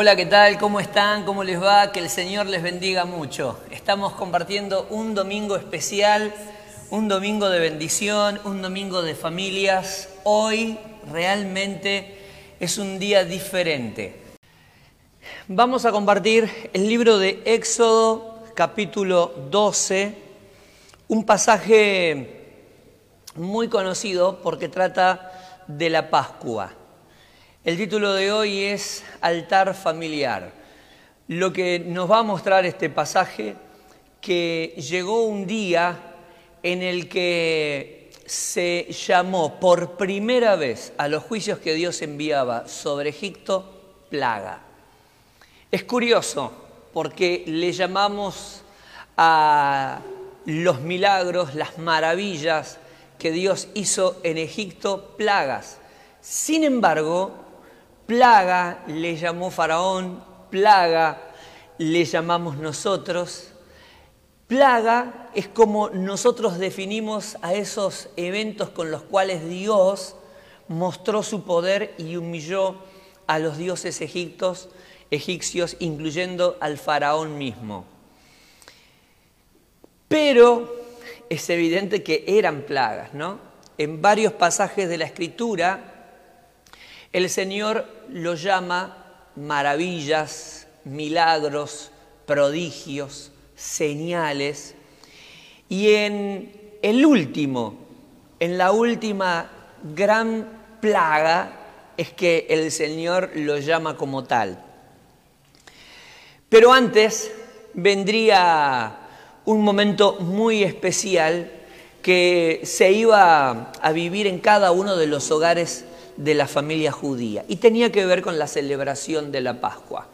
Hola, ¿qué tal? ¿Cómo están? ¿Cómo les va? Que el Señor les bendiga mucho. Estamos compartiendo un domingo especial, un domingo de bendición, un domingo de familias. Hoy realmente es un día diferente. Vamos a compartir el libro de Éxodo capítulo 12, un pasaje muy conocido porque trata de la Pascua. El título de hoy es Altar familiar. Lo que nos va a mostrar este pasaje, que llegó un día en el que se llamó por primera vez a los juicios que Dios enviaba sobre Egipto plaga. Es curioso porque le llamamos a los milagros, las maravillas que Dios hizo en Egipto plagas. Sin embargo, Plaga le llamó Faraón, plaga le llamamos nosotros. Plaga es como nosotros definimos a esos eventos con los cuales Dios mostró su poder y humilló a los dioses egiptos, egipcios, incluyendo al faraón mismo. Pero es evidente que eran plagas, ¿no? En varios pasajes de la escritura el Señor lo llama maravillas, milagros, prodigios, señales. Y en el último, en la última gran plaga, es que el Señor lo llama como tal. Pero antes vendría un momento muy especial que se iba a vivir en cada uno de los hogares de la familia judía y tenía que ver con la celebración de la Pascua.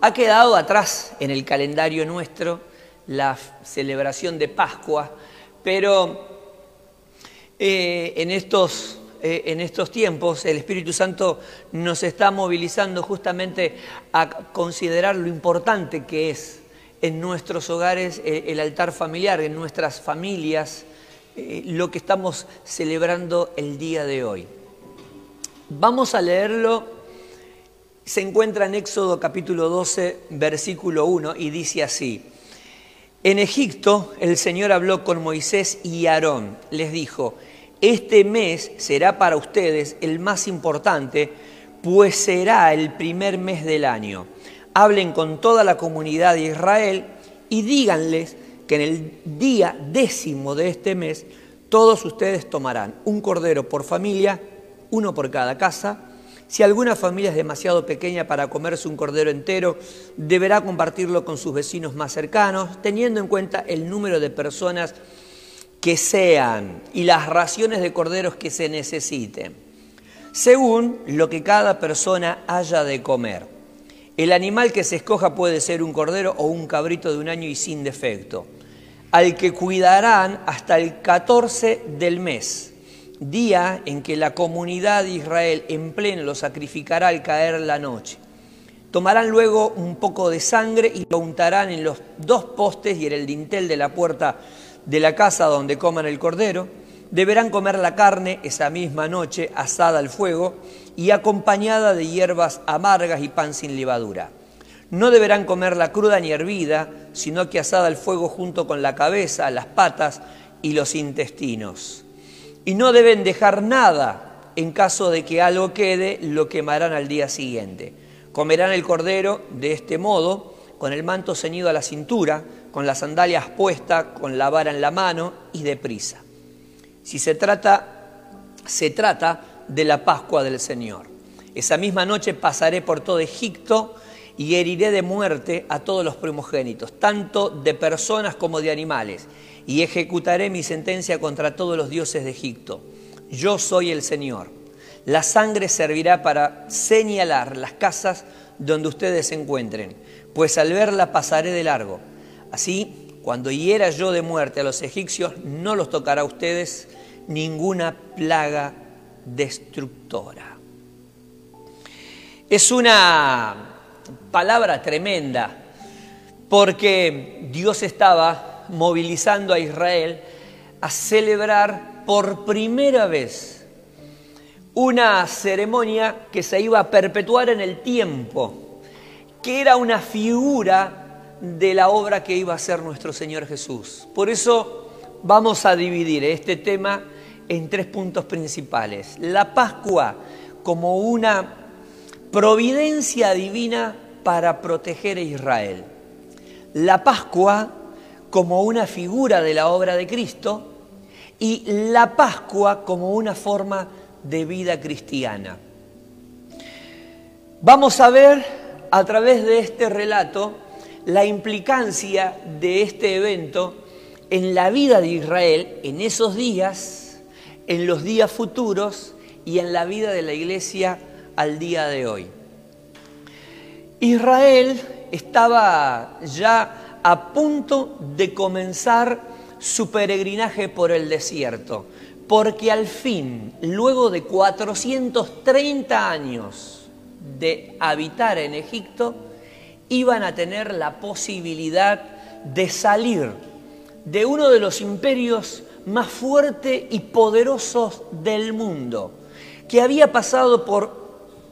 Ha quedado atrás en el calendario nuestro la celebración de Pascua, pero eh, en, estos, eh, en estos tiempos el Espíritu Santo nos está movilizando justamente a considerar lo importante que es en nuestros hogares eh, el altar familiar, en nuestras familias, lo que estamos celebrando el día de hoy. Vamos a leerlo. Se encuentra en Éxodo capítulo 12, versículo 1, y dice así. En Egipto el Señor habló con Moisés y Aarón. Les dijo, este mes será para ustedes el más importante, pues será el primer mes del año. Hablen con toda la comunidad de Israel y díganles que en el día décimo de este mes todos ustedes tomarán un cordero por familia uno por cada casa. Si alguna familia es demasiado pequeña para comerse un cordero entero, deberá compartirlo con sus vecinos más cercanos, teniendo en cuenta el número de personas que sean y las raciones de corderos que se necesiten, según lo que cada persona haya de comer. El animal que se escoja puede ser un cordero o un cabrito de un año y sin defecto, al que cuidarán hasta el 14 del mes día en que la comunidad de Israel en pleno lo sacrificará al caer la noche. Tomarán luego un poco de sangre y lo untarán en los dos postes y en el dintel de la puerta de la casa donde coman el cordero. Deberán comer la carne esa misma noche asada al fuego y acompañada de hierbas amargas y pan sin levadura. No deberán comerla cruda ni hervida, sino que asada al fuego junto con la cabeza, las patas y los intestinos y no deben dejar nada. En caso de que algo quede, lo quemarán al día siguiente. Comerán el cordero de este modo, con el manto ceñido a la cintura, con las sandalias puestas, con la vara en la mano y deprisa. Si se trata, se trata de la Pascua del Señor. Esa misma noche pasaré por todo Egipto y heriré de muerte a todos los primogénitos, tanto de personas como de animales y ejecutaré mi sentencia contra todos los dioses de Egipto. Yo soy el Señor. La sangre servirá para señalar las casas donde ustedes se encuentren, pues al verla pasaré de largo. Así, cuando hiera yo de muerte a los egipcios, no los tocará a ustedes ninguna plaga destructora. Es una palabra tremenda, porque Dios estaba movilizando a Israel a celebrar por primera vez una ceremonia que se iba a perpetuar en el tiempo, que era una figura de la obra que iba a hacer nuestro Señor Jesús. Por eso vamos a dividir este tema en tres puntos principales. La Pascua como una providencia divina para proteger a Israel. La Pascua como una figura de la obra de Cristo y la Pascua como una forma de vida cristiana. Vamos a ver a través de este relato la implicancia de este evento en la vida de Israel en esos días, en los días futuros y en la vida de la iglesia al día de hoy. Israel estaba ya a punto de comenzar su peregrinaje por el desierto, porque al fin, luego de 430 años de habitar en Egipto, iban a tener la posibilidad de salir de uno de los imperios más fuertes y poderosos del mundo, que había pasado por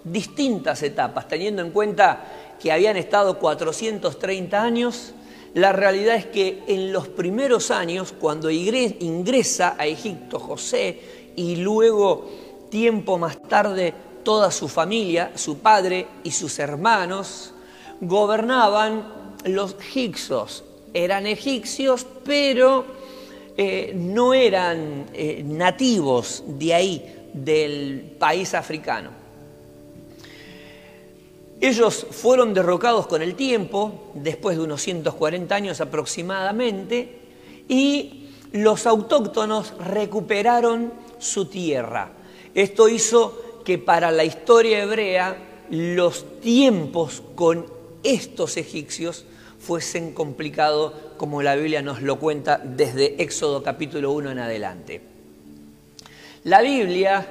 distintas etapas, teniendo en cuenta que habían estado 430 años, la realidad es que en los primeros años, cuando ingresa a Egipto José y luego tiempo más tarde toda su familia, su padre y sus hermanos, gobernaban los hicsos. Eran egipcios, pero eh, no eran eh, nativos de ahí, del país africano. Ellos fueron derrocados con el tiempo, después de unos 140 años aproximadamente, y los autóctonos recuperaron su tierra. Esto hizo que para la historia hebrea los tiempos con estos egipcios fuesen complicados, como la Biblia nos lo cuenta desde Éxodo capítulo 1 en adelante. La Biblia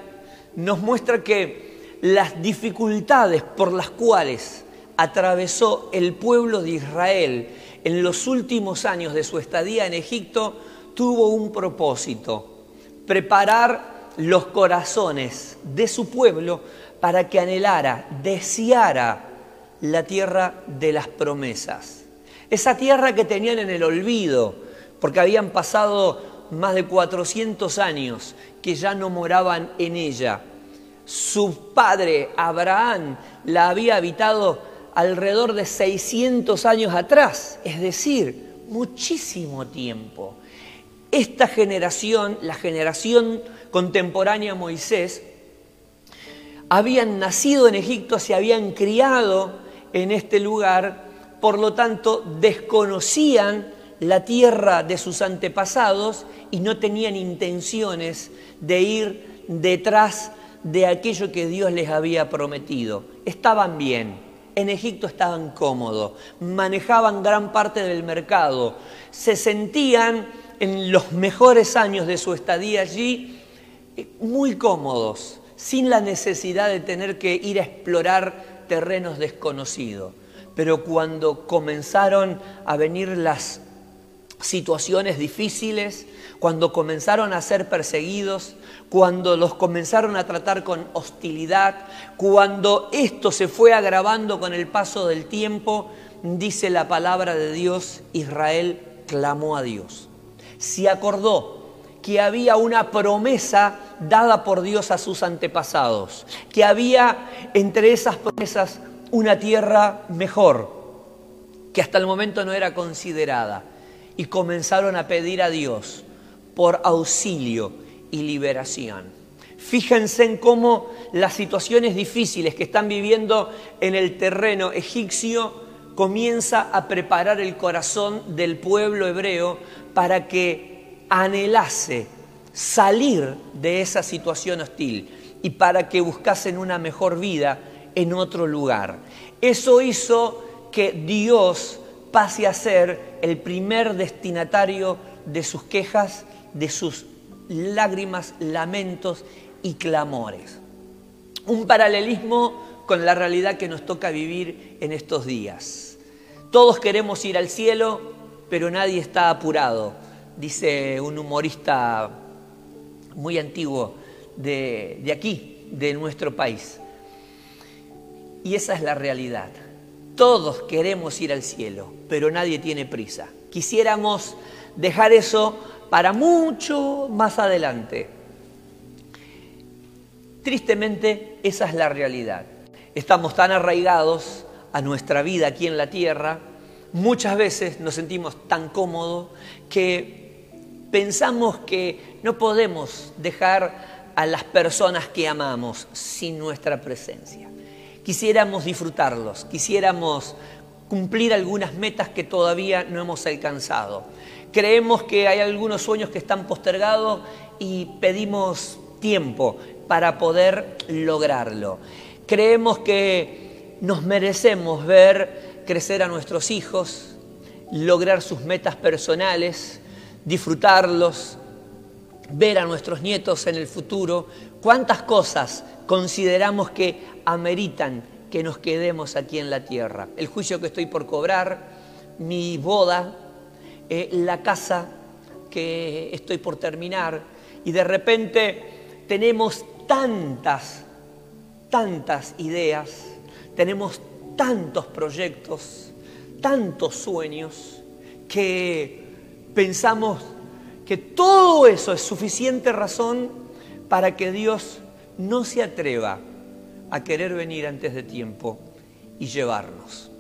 nos muestra que las dificultades por las cuales atravesó el pueblo de Israel en los últimos años de su estadía en Egipto tuvo un propósito, preparar los corazones de su pueblo para que anhelara, deseara la tierra de las promesas. Esa tierra que tenían en el olvido, porque habían pasado más de 400 años que ya no moraban en ella. Su padre, Abraham, la había habitado alrededor de 600 años atrás, es decir, muchísimo tiempo. Esta generación, la generación contemporánea a Moisés, habían nacido en Egipto, se habían criado en este lugar, por lo tanto desconocían la tierra de sus antepasados y no tenían intenciones de ir detrás de aquello que Dios les había prometido. Estaban bien, en Egipto estaban cómodos, manejaban gran parte del mercado, se sentían en los mejores años de su estadía allí eh, muy cómodos, sin la necesidad de tener que ir a explorar terrenos desconocidos. Pero cuando comenzaron a venir las situaciones difíciles, cuando comenzaron a ser perseguidos, cuando los comenzaron a tratar con hostilidad, cuando esto se fue agravando con el paso del tiempo, dice la palabra de Dios, Israel clamó a Dios. Se acordó que había una promesa dada por Dios a sus antepasados, que había entre esas promesas una tierra mejor, que hasta el momento no era considerada y comenzaron a pedir a Dios por auxilio y liberación. Fíjense en cómo las situaciones difíciles que están viviendo en el terreno egipcio comienza a preparar el corazón del pueblo hebreo para que anhelase salir de esa situación hostil y para que buscasen una mejor vida en otro lugar. Eso hizo que Dios pase a ser el primer destinatario de sus quejas, de sus lágrimas, lamentos y clamores. Un paralelismo con la realidad que nos toca vivir en estos días. Todos queremos ir al cielo, pero nadie está apurado, dice un humorista muy antiguo de, aquí, de nuestro país. Y esa es la realidad Todos queremos ir al cielo, pero nadie tiene prisa. Quisiéramos dejar eso para mucho más adelante. Tristemente, esa es la realidad. Estamos tan arraigados a nuestra vida aquí en la tierra, muchas veces nos sentimos tan cómodos que pensamos que no podemos dejar a las personas que amamos sin nuestra presencia. Quisiéramos disfrutarlos, quisiéramos cumplir algunas metas que todavía no hemos alcanzado. Creemos que hay algunos sueños que están postergados y pedimos tiempo para poder lograrlo. Creemos que nos merecemos ver crecer a nuestros hijos, lograr sus metas personales, disfrutarlos, ver a nuestros nietos en el futuro. ¿Cuántas cosas consideramos que ameritan que nos quedemos aquí en la tierra? El juicio que estoy por cobrar, mi boda, eh, la casa que estoy por terminar y de repente tenemos tantas tantas ideas, tenemos tantos proyectos, tantos sueños, que pensamos que todo eso es suficiente razón para que Dios no se atreva a querer venir antes de tiempo y llevarnos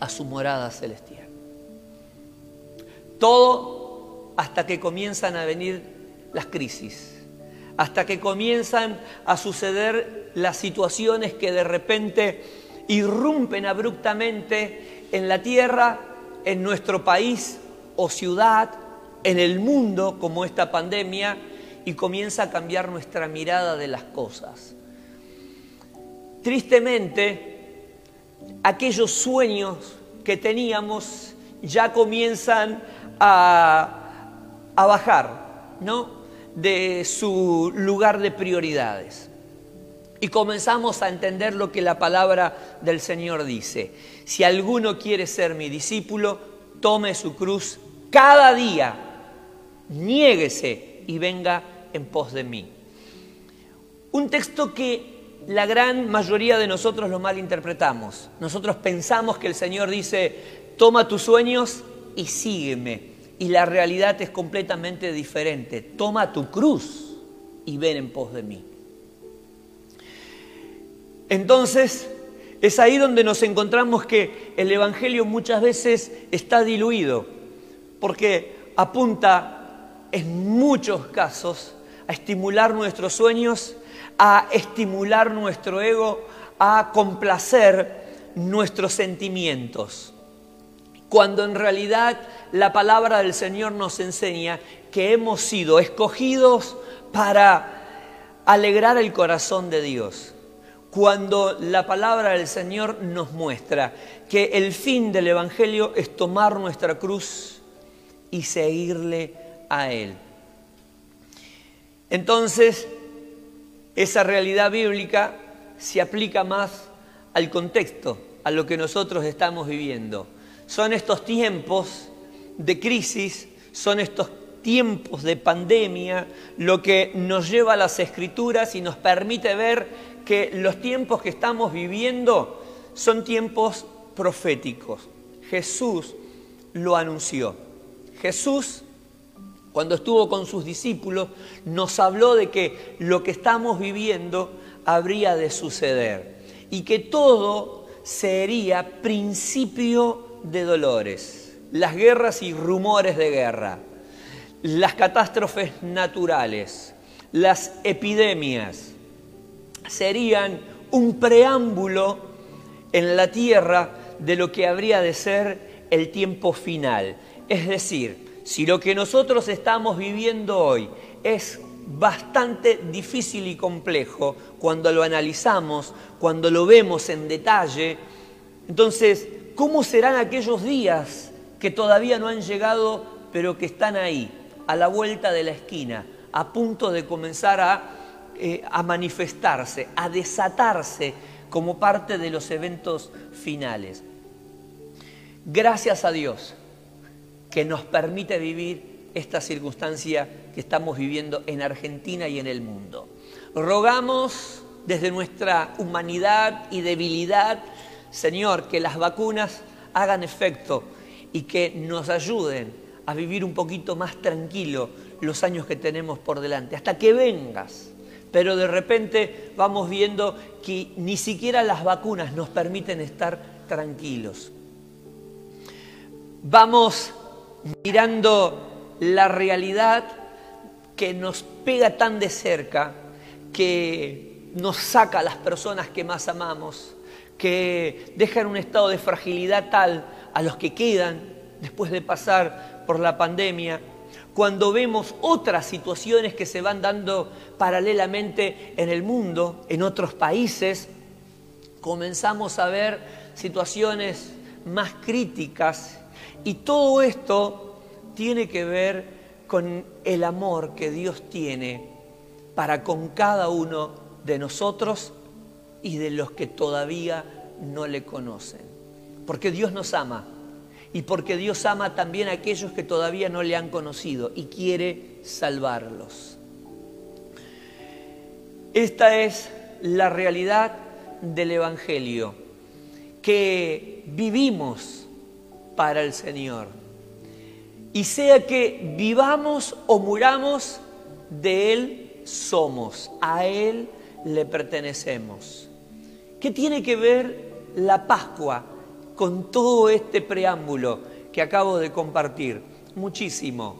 a su morada celestial. Todo hasta que comienzan a venir las crisis, hasta que comienzan a suceder las situaciones que de repente irrumpen abruptamente en la tierra, en nuestro país o ciudad, en el mundo, como esta pandemia, y comienza a cambiar nuestra mirada de las cosas. Tristemente, aquellos sueños que teníamos ya comienzan a, a bajar, ¿no? de su lugar de prioridades. Y comenzamos a entender lo que la palabra del Señor dice. Si alguno quiere ser mi discípulo, tome su cruz cada día, niéguese y venga en pos de mí. Un texto que la gran mayoría de nosotros lo malinterpretamos. Nosotros pensamos que el Señor dice, toma tus sueños y sígueme y la realidad es completamente diferente. Toma tu cruz y ven en pos de mí. Entonces, es ahí donde nos encontramos que el Evangelio muchas veces está diluido, porque apunta en muchos casos a estimular nuestros sueños, a estimular nuestro ego, a complacer nuestros sentimientos cuando en realidad la palabra del Señor nos enseña que hemos sido escogidos para alegrar el corazón de Dios. Cuando la palabra del Señor nos muestra que el fin del Evangelio es tomar nuestra cruz y seguirle a Él. Entonces, esa realidad bíblica se aplica más al contexto, a lo que nosotros estamos viviendo. Son estos tiempos de crisis, son estos tiempos de pandemia lo que nos lleva a las escrituras y nos permite ver que los tiempos que estamos viviendo son tiempos proféticos. Jesús lo anunció. Jesús, cuando estuvo con sus discípulos, nos habló de que lo que estamos viviendo habría de suceder y que todo sería principio de dolores, las guerras y rumores de guerra, las catástrofes naturales, las epidemias, serían un preámbulo en la tierra de lo que habría de ser el tiempo final. Es decir, si lo que nosotros estamos viviendo hoy es bastante difícil y complejo cuando lo analizamos, cuando lo vemos en detalle, entonces ¿Cómo serán aquellos días que todavía no han llegado, pero que están ahí, a la vuelta de la esquina, a punto de comenzar a, eh, a manifestarse, a desatarse como parte de los eventos finales? Gracias a Dios que nos permite vivir esta circunstancia que estamos viviendo en Argentina y en el mundo. Rogamos desde nuestra humanidad y debilidad Señor, que las vacunas hagan efecto y que nos ayuden a vivir un poquito más tranquilo los años que tenemos por delante, hasta que vengas. Pero de repente vamos viendo que ni siquiera las vacunas nos permiten estar tranquilos. Vamos mirando la realidad que nos pega tan de cerca, que nos saca a las personas que más amamos, que deja en un estado de fragilidad tal a los que quedan después de pasar por la pandemia, cuando vemos otras situaciones que se van dando paralelamente en el mundo, en otros países, comenzamos a ver situaciones más críticas. Y todo esto tiene que ver con el amor que Dios tiene para con cada uno de nosotros y de los que todavía no le conocen. Porque Dios nos ama y porque Dios ama también a aquellos que todavía no le han conocido y quiere salvarlos. Esta es la realidad del Evangelio, que vivimos para el Señor. Y sea que vivamos o muramos, de Él somos, a Él le pertenecemos. ¿Qué tiene que ver la Pascua con todo este preámbulo que acabo de compartir? Muchísimo,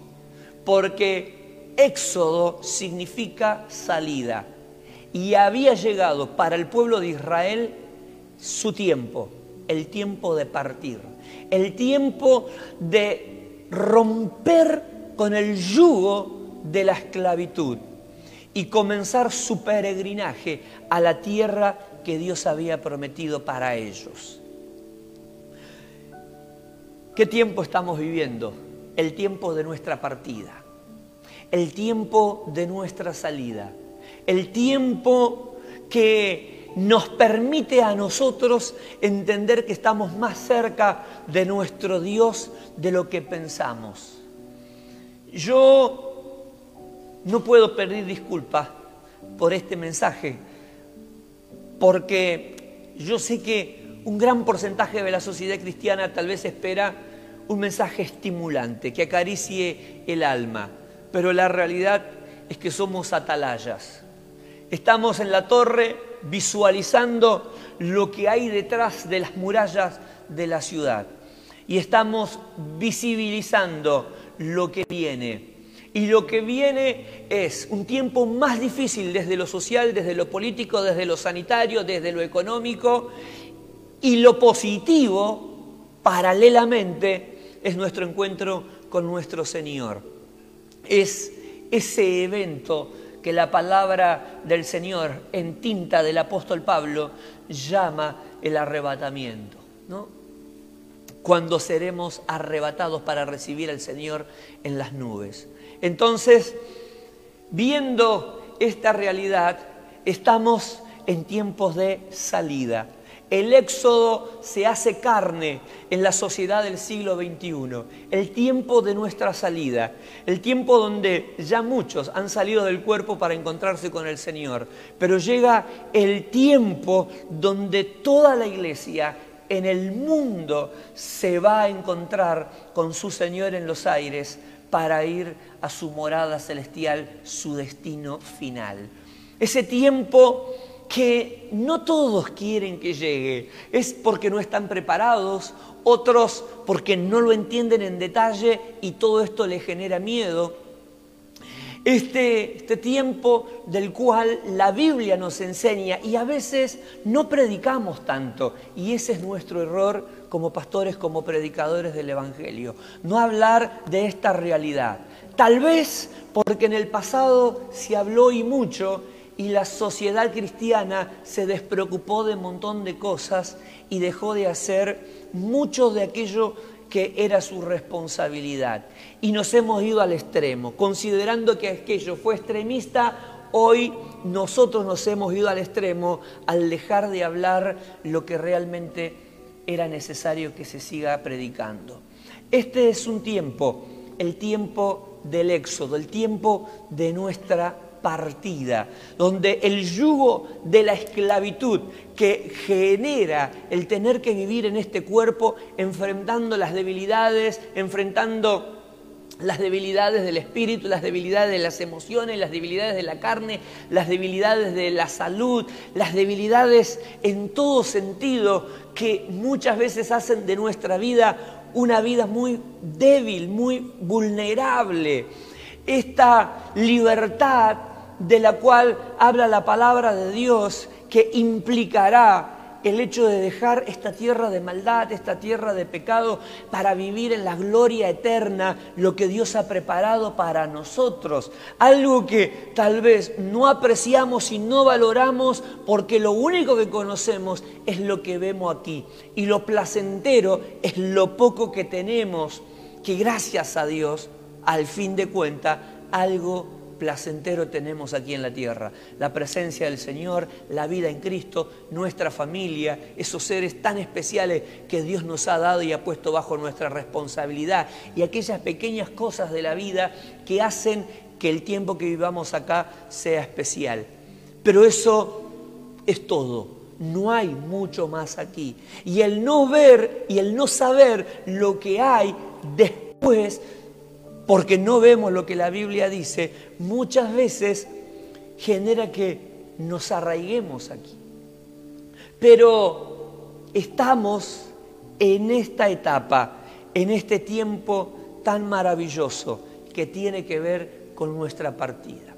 porque éxodo significa salida. Y había llegado para el pueblo de Israel su tiempo, el tiempo de partir, el tiempo de romper con el yugo de la esclavitud y comenzar su peregrinaje a la tierra que Dios había prometido para ellos. ¿Qué tiempo estamos viviendo? El tiempo de nuestra partida, el tiempo de nuestra salida, el tiempo que nos permite a nosotros entender que estamos más cerca de nuestro Dios de lo que pensamos. Yo no puedo pedir disculpas por este mensaje, porque yo sé que un gran porcentaje de la sociedad cristiana tal vez espera un mensaje estimulante, que acaricie el alma, pero la realidad es que somos atalayas. Estamos en la torre visualizando lo que hay detrás de las murallas de la ciudad y estamos visibilizando lo que viene. Y lo que viene es un tiempo más difícil desde lo social, desde lo político, desde lo sanitario, desde lo económico y lo positivo, paralelamente, es nuestro encuentro con nuestro Señor. Es ese evento que la palabra del Señor en tinta del apóstol Pablo llama el arrebatamiento, ¿no? Cuando seremos arrebatados para recibir al Señor en las nubes. Entonces, viendo esta realidad, estamos en tiempos de salida. El éxodo se hace carne en la sociedad del siglo XXI, el tiempo de nuestra salida, el tiempo donde ya muchos han salido del cuerpo para encontrarse con el Señor, pero llega el tiempo donde toda la iglesia en el mundo se va a encontrar con su Señor en los aires para ir a su morada celestial, su destino final. Ese tiempo que no todos quieren que llegue. Es porque no están preparados, otros porque no lo entienden en detalle y todo esto les genera miedo. Este, este, tiempo del cual la Biblia nos enseña y a veces no predicamos tanto y ese es nuestro error como pastores, como predicadores del Evangelio, no hablar de esta realidad. Tal vez porque en el pasado se habló y mucho y la sociedad cristiana se despreocupó de un montón de cosas y dejó de hacer mucho de aquello que era su responsabilidad. Y nos hemos ido al extremo, considerando que aquello fue extremista, hoy nosotros nos hemos ido al extremo al dejar de hablar lo que realmente era necesario que se siga predicando. Este es un tiempo, el tiempo del éxodo, el tiempo de nuestra partida, donde el yugo de la esclavitud que genera el tener que vivir en este cuerpo, enfrentando las debilidades, enfrentando las debilidades del espíritu, las debilidades de las emociones, las debilidades de la carne, las debilidades de la salud, las debilidades en todo sentido que muchas veces hacen de nuestra vida una vida muy débil, muy vulnerable. Esta libertad de la cual habla la palabra de Dios que implicará el hecho de dejar esta tierra de maldad, esta tierra de pecado, para vivir en la gloria eterna, lo que Dios ha preparado para nosotros. Algo que tal vez no apreciamos y no valoramos porque lo único que conocemos es lo que vemos aquí. Y lo placentero es lo poco que tenemos, que gracias a Dios, al fin de cuentas, algo placentero tenemos aquí en la tierra. La presencia del Señor, la vida en Cristo, nuestra familia, esos seres tan especiales que Dios nos ha dado y ha puesto bajo nuestra responsabilidad y aquellas pequeñas cosas de la vida que hacen que el tiempo que vivamos acá sea especial. Pero eso es todo. No hay mucho más aquí. Y el no ver y el no saber lo que hay después porque no vemos lo que la Biblia dice, muchas veces genera que nos arraiguemos aquí. Pero estamos en esta etapa, en este tiempo tan maravilloso que tiene que ver con nuestra partida.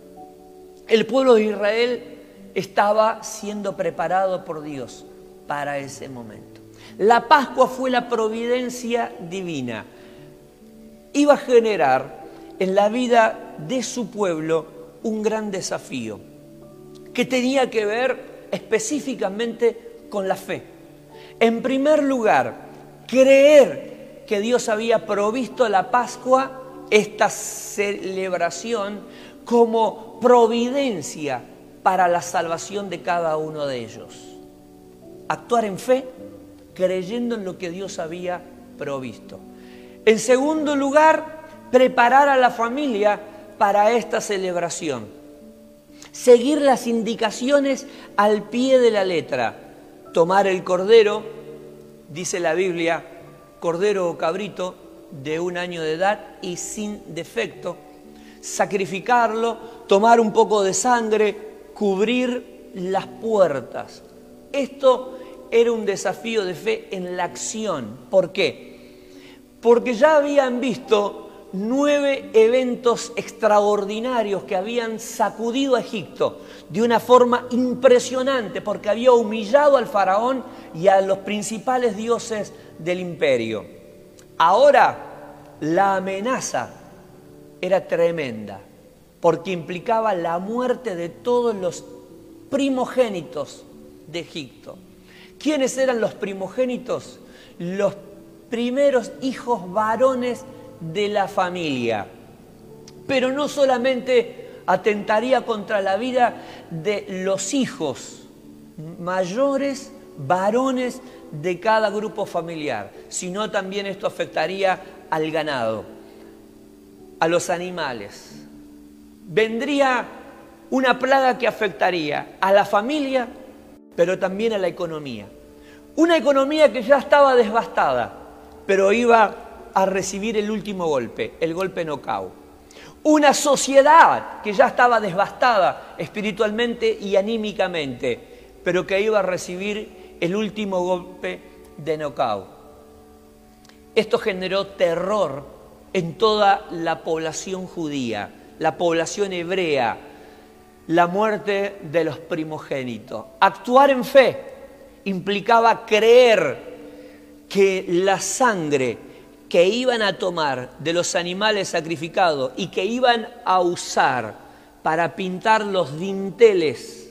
El pueblo de Israel estaba siendo preparado por Dios para ese momento. La Pascua fue la providencia divina iba a generar en la vida de su pueblo un gran desafío que tenía que ver específicamente con la fe. En primer lugar, creer que Dios había provisto la Pascua, esta celebración, como providencia para la salvación de cada uno de ellos. Actuar en fe, creyendo en lo que Dios había provisto. En segundo lugar, preparar a la familia para esta celebración. Seguir las indicaciones al pie de la letra. Tomar el cordero, dice la Biblia, cordero o cabrito de un año de edad y sin defecto. Sacrificarlo, tomar un poco de sangre, cubrir las puertas. Esto era un desafío de fe en la acción. ¿Por qué? Porque ya habían visto nueve eventos extraordinarios que habían sacudido a Egipto de una forma impresionante, porque había humillado al faraón y a los principales dioses del imperio. Ahora la amenaza era tremenda, porque implicaba la muerte de todos los primogénitos de Egipto. ¿Quiénes eran los primogénitos? Los primeros hijos varones de la familia. Pero no solamente atentaría contra la vida de los hijos mayores, varones de cada grupo familiar, sino también esto afectaría al ganado, a los animales. Vendría una plaga que afectaría a la familia, pero también a la economía. Una economía que ya estaba devastada pero iba a recibir el último golpe, el golpe nocao. Una sociedad que ya estaba devastada espiritualmente y anímicamente, pero que iba a recibir el último golpe de nocao. Esto generó terror en toda la población judía, la población hebrea, la muerte de los primogénitos. Actuar en fe implicaba creer que la sangre que iban a tomar de los animales sacrificados y que iban a usar para pintar los dinteles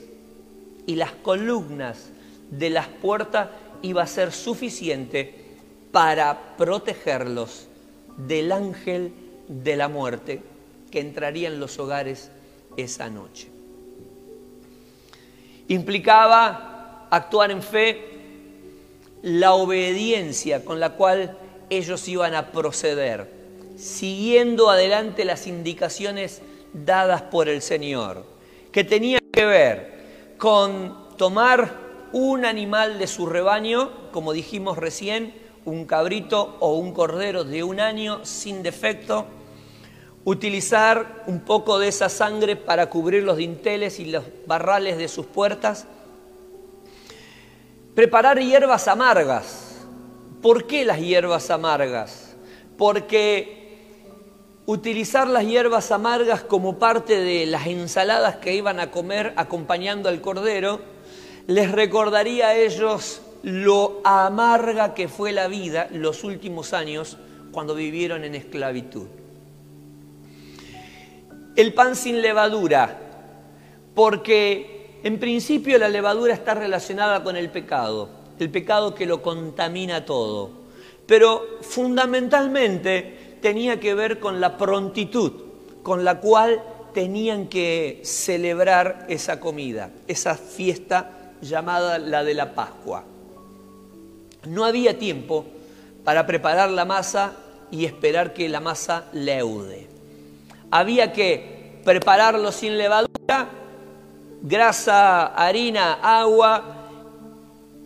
y las columnas de las puertas iba a ser suficiente para protegerlos del ángel de la muerte que entraría en los hogares esa noche. Implicaba actuar en fe la obediencia con la cual ellos iban a proceder, siguiendo adelante las indicaciones dadas por el Señor. que tenía que ver con tomar un animal de su rebaño, como dijimos recién, un cabrito o un cordero de un año sin defecto, utilizar un poco de esa sangre para cubrir los dinteles y los barrales de sus puertas, preparar hierbas amargas. ¿Por qué las hierbas amargas? Porque utilizar las hierbas amargas como parte de las ensaladas que iban a comer acompañando al cordero les recordaría a ellos lo amarga que fue la vida los últimos años cuando vivieron en esclavitud. El pan sin levadura, porque en principio la levadura está relacionada con el pecado, el pecado que lo contamina todo, pero fundamentalmente tenía que ver con la prontitud con la cual tenían que celebrar esa comida, esa fiesta llamada la de la Pascua. No había tiempo para preparar la masa y esperar que la masa leude. Había que prepararlo sin levadura, grasa, harina, agua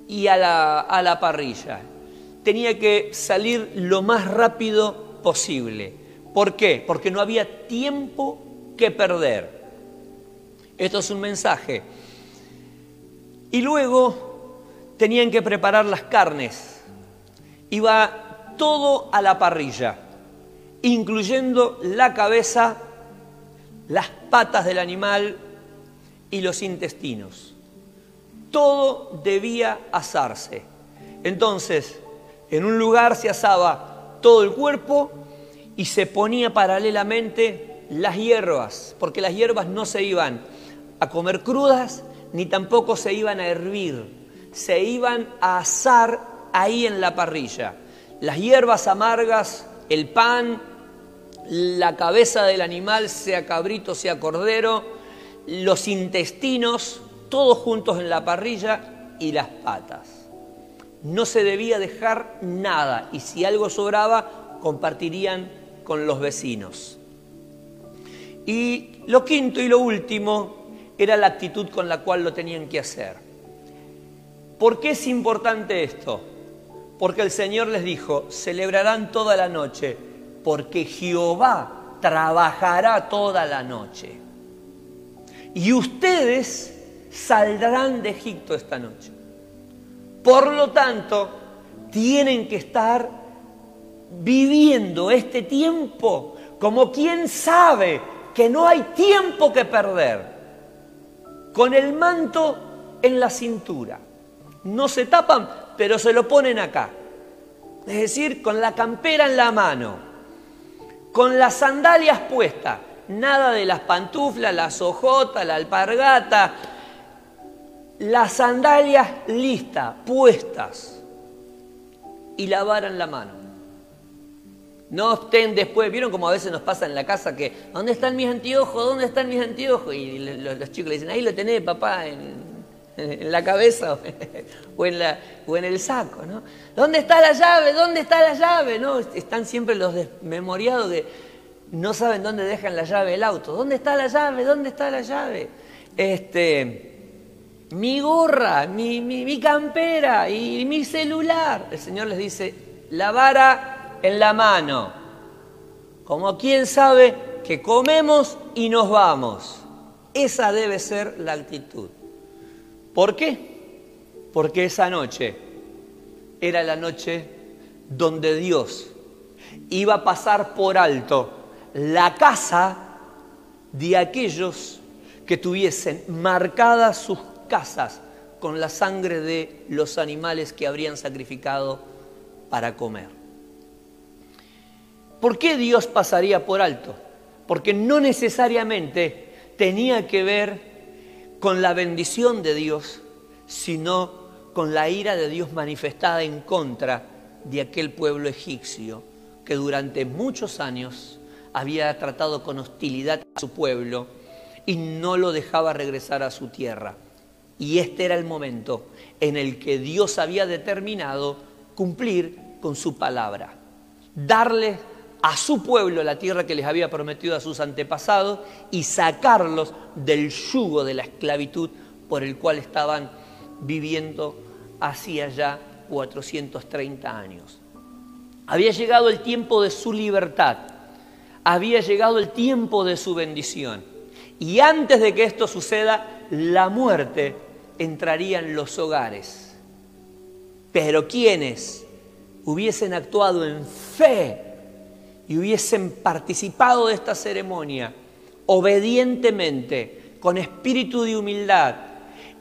y a la, a la parrilla. Tenía que salir lo más rápido posible. ¿Por qué? Porque no había tiempo que perder. Esto es un mensaje. Y luego tenían que preparar las carnes. Iba todo a la parrilla, incluyendo la cabeza, las patas del animal y los intestinos. Todo debía asarse. Entonces, en un lugar se asaba todo el cuerpo y se ponía paralelamente las hierbas, porque las hierbas no se iban a comer crudas ni tampoco se iban a hervir se iban a asar ahí en la parrilla. Las hierbas amargas, el pan, la cabeza del animal, sea cabrito, sea cordero, los intestinos, todos juntos en la parrilla y las patas. No se debía dejar nada y si algo sobraba, compartirían con los vecinos. Y lo quinto y lo último era la actitud con la cual lo tenían que hacer. ¿Por qué es importante esto? Porque el Señor les dijo, celebrarán toda la noche, porque Jehová trabajará toda la noche. Y ustedes saldrán de Egipto esta noche. Por lo tanto, tienen que estar viviendo este tiempo como quien sabe que no hay tiempo que perder, con el manto en la cintura no se tapan, pero se lo ponen acá. Es decir, con la campera en la mano, con las sandalias puestas, nada de las pantuflas, las ojotas, la alpargata, las sandalias listas, puestas, y la vara en la mano. No estén después, vieron como a veces nos pasa en la casa que, ¿dónde están mis anteojos? ¿Dónde están mis anteojos? Y los, chicos le dicen, ahí lo tenés, papá, en, la cabeza o en, el saco, ¿no? ¿Dónde está la llave? ¿Dónde está la llave? ¿No? Están siempre los desmemoriados que no saben dónde dejan la llave del auto. ¿Dónde está la llave? ¿Dónde está la llave? Este, mi gorra, mi, mi, mi campera y mi celular. El Señor les dice, la vara en la mano. Como quien sabe que comemos y nos vamos. Esa debe ser la actitud. ¿Por qué? Porque esa noche era la noche donde Dios iba a pasar por alto la casa de aquellos que tuviesen marcadas sus casas con la sangre de los animales que habrían sacrificado para comer. ¿Por qué Dios pasaría por alto? Porque no necesariamente tenía que ver con la bendición de Dios, sino con la ira de Dios manifestada en contra de aquel pueblo egipcio que durante muchos años había tratado con hostilidad a su pueblo y no lo dejaba regresar a su tierra. Y este era el momento en el que Dios había determinado cumplir con su palabra, darle a su pueblo la tierra que les había prometido a sus antepasados y sacarlos del yugo de la esclavitud por el cual estaban viviendo hacía ya 430 años. Había llegado el tiempo de su libertad, había llegado el tiempo de su bendición. Y antes de que esto suceda, la muerte entraría en los hogares. Pero quienes hubiesen actuado en fe y hubiesen participado de esta ceremonia obedientemente, con espíritu de humildad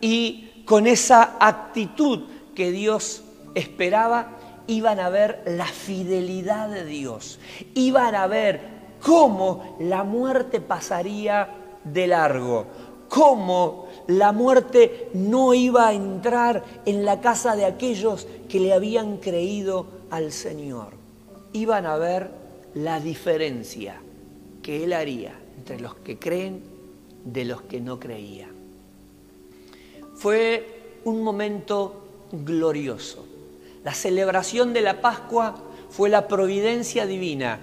y con esa actitud que Dios esperaba, iban a ver la fidelidad de Dios, iban a ver cómo la muerte pasaría de largo, cómo la muerte no iba a entrar en la casa de aquellos que le habían creído al Señor. Iban a ver la diferencia que Él haría entre los que creen de los que no creían. Fue un momento glorioso. La celebración de la Pascua fue la providencia divina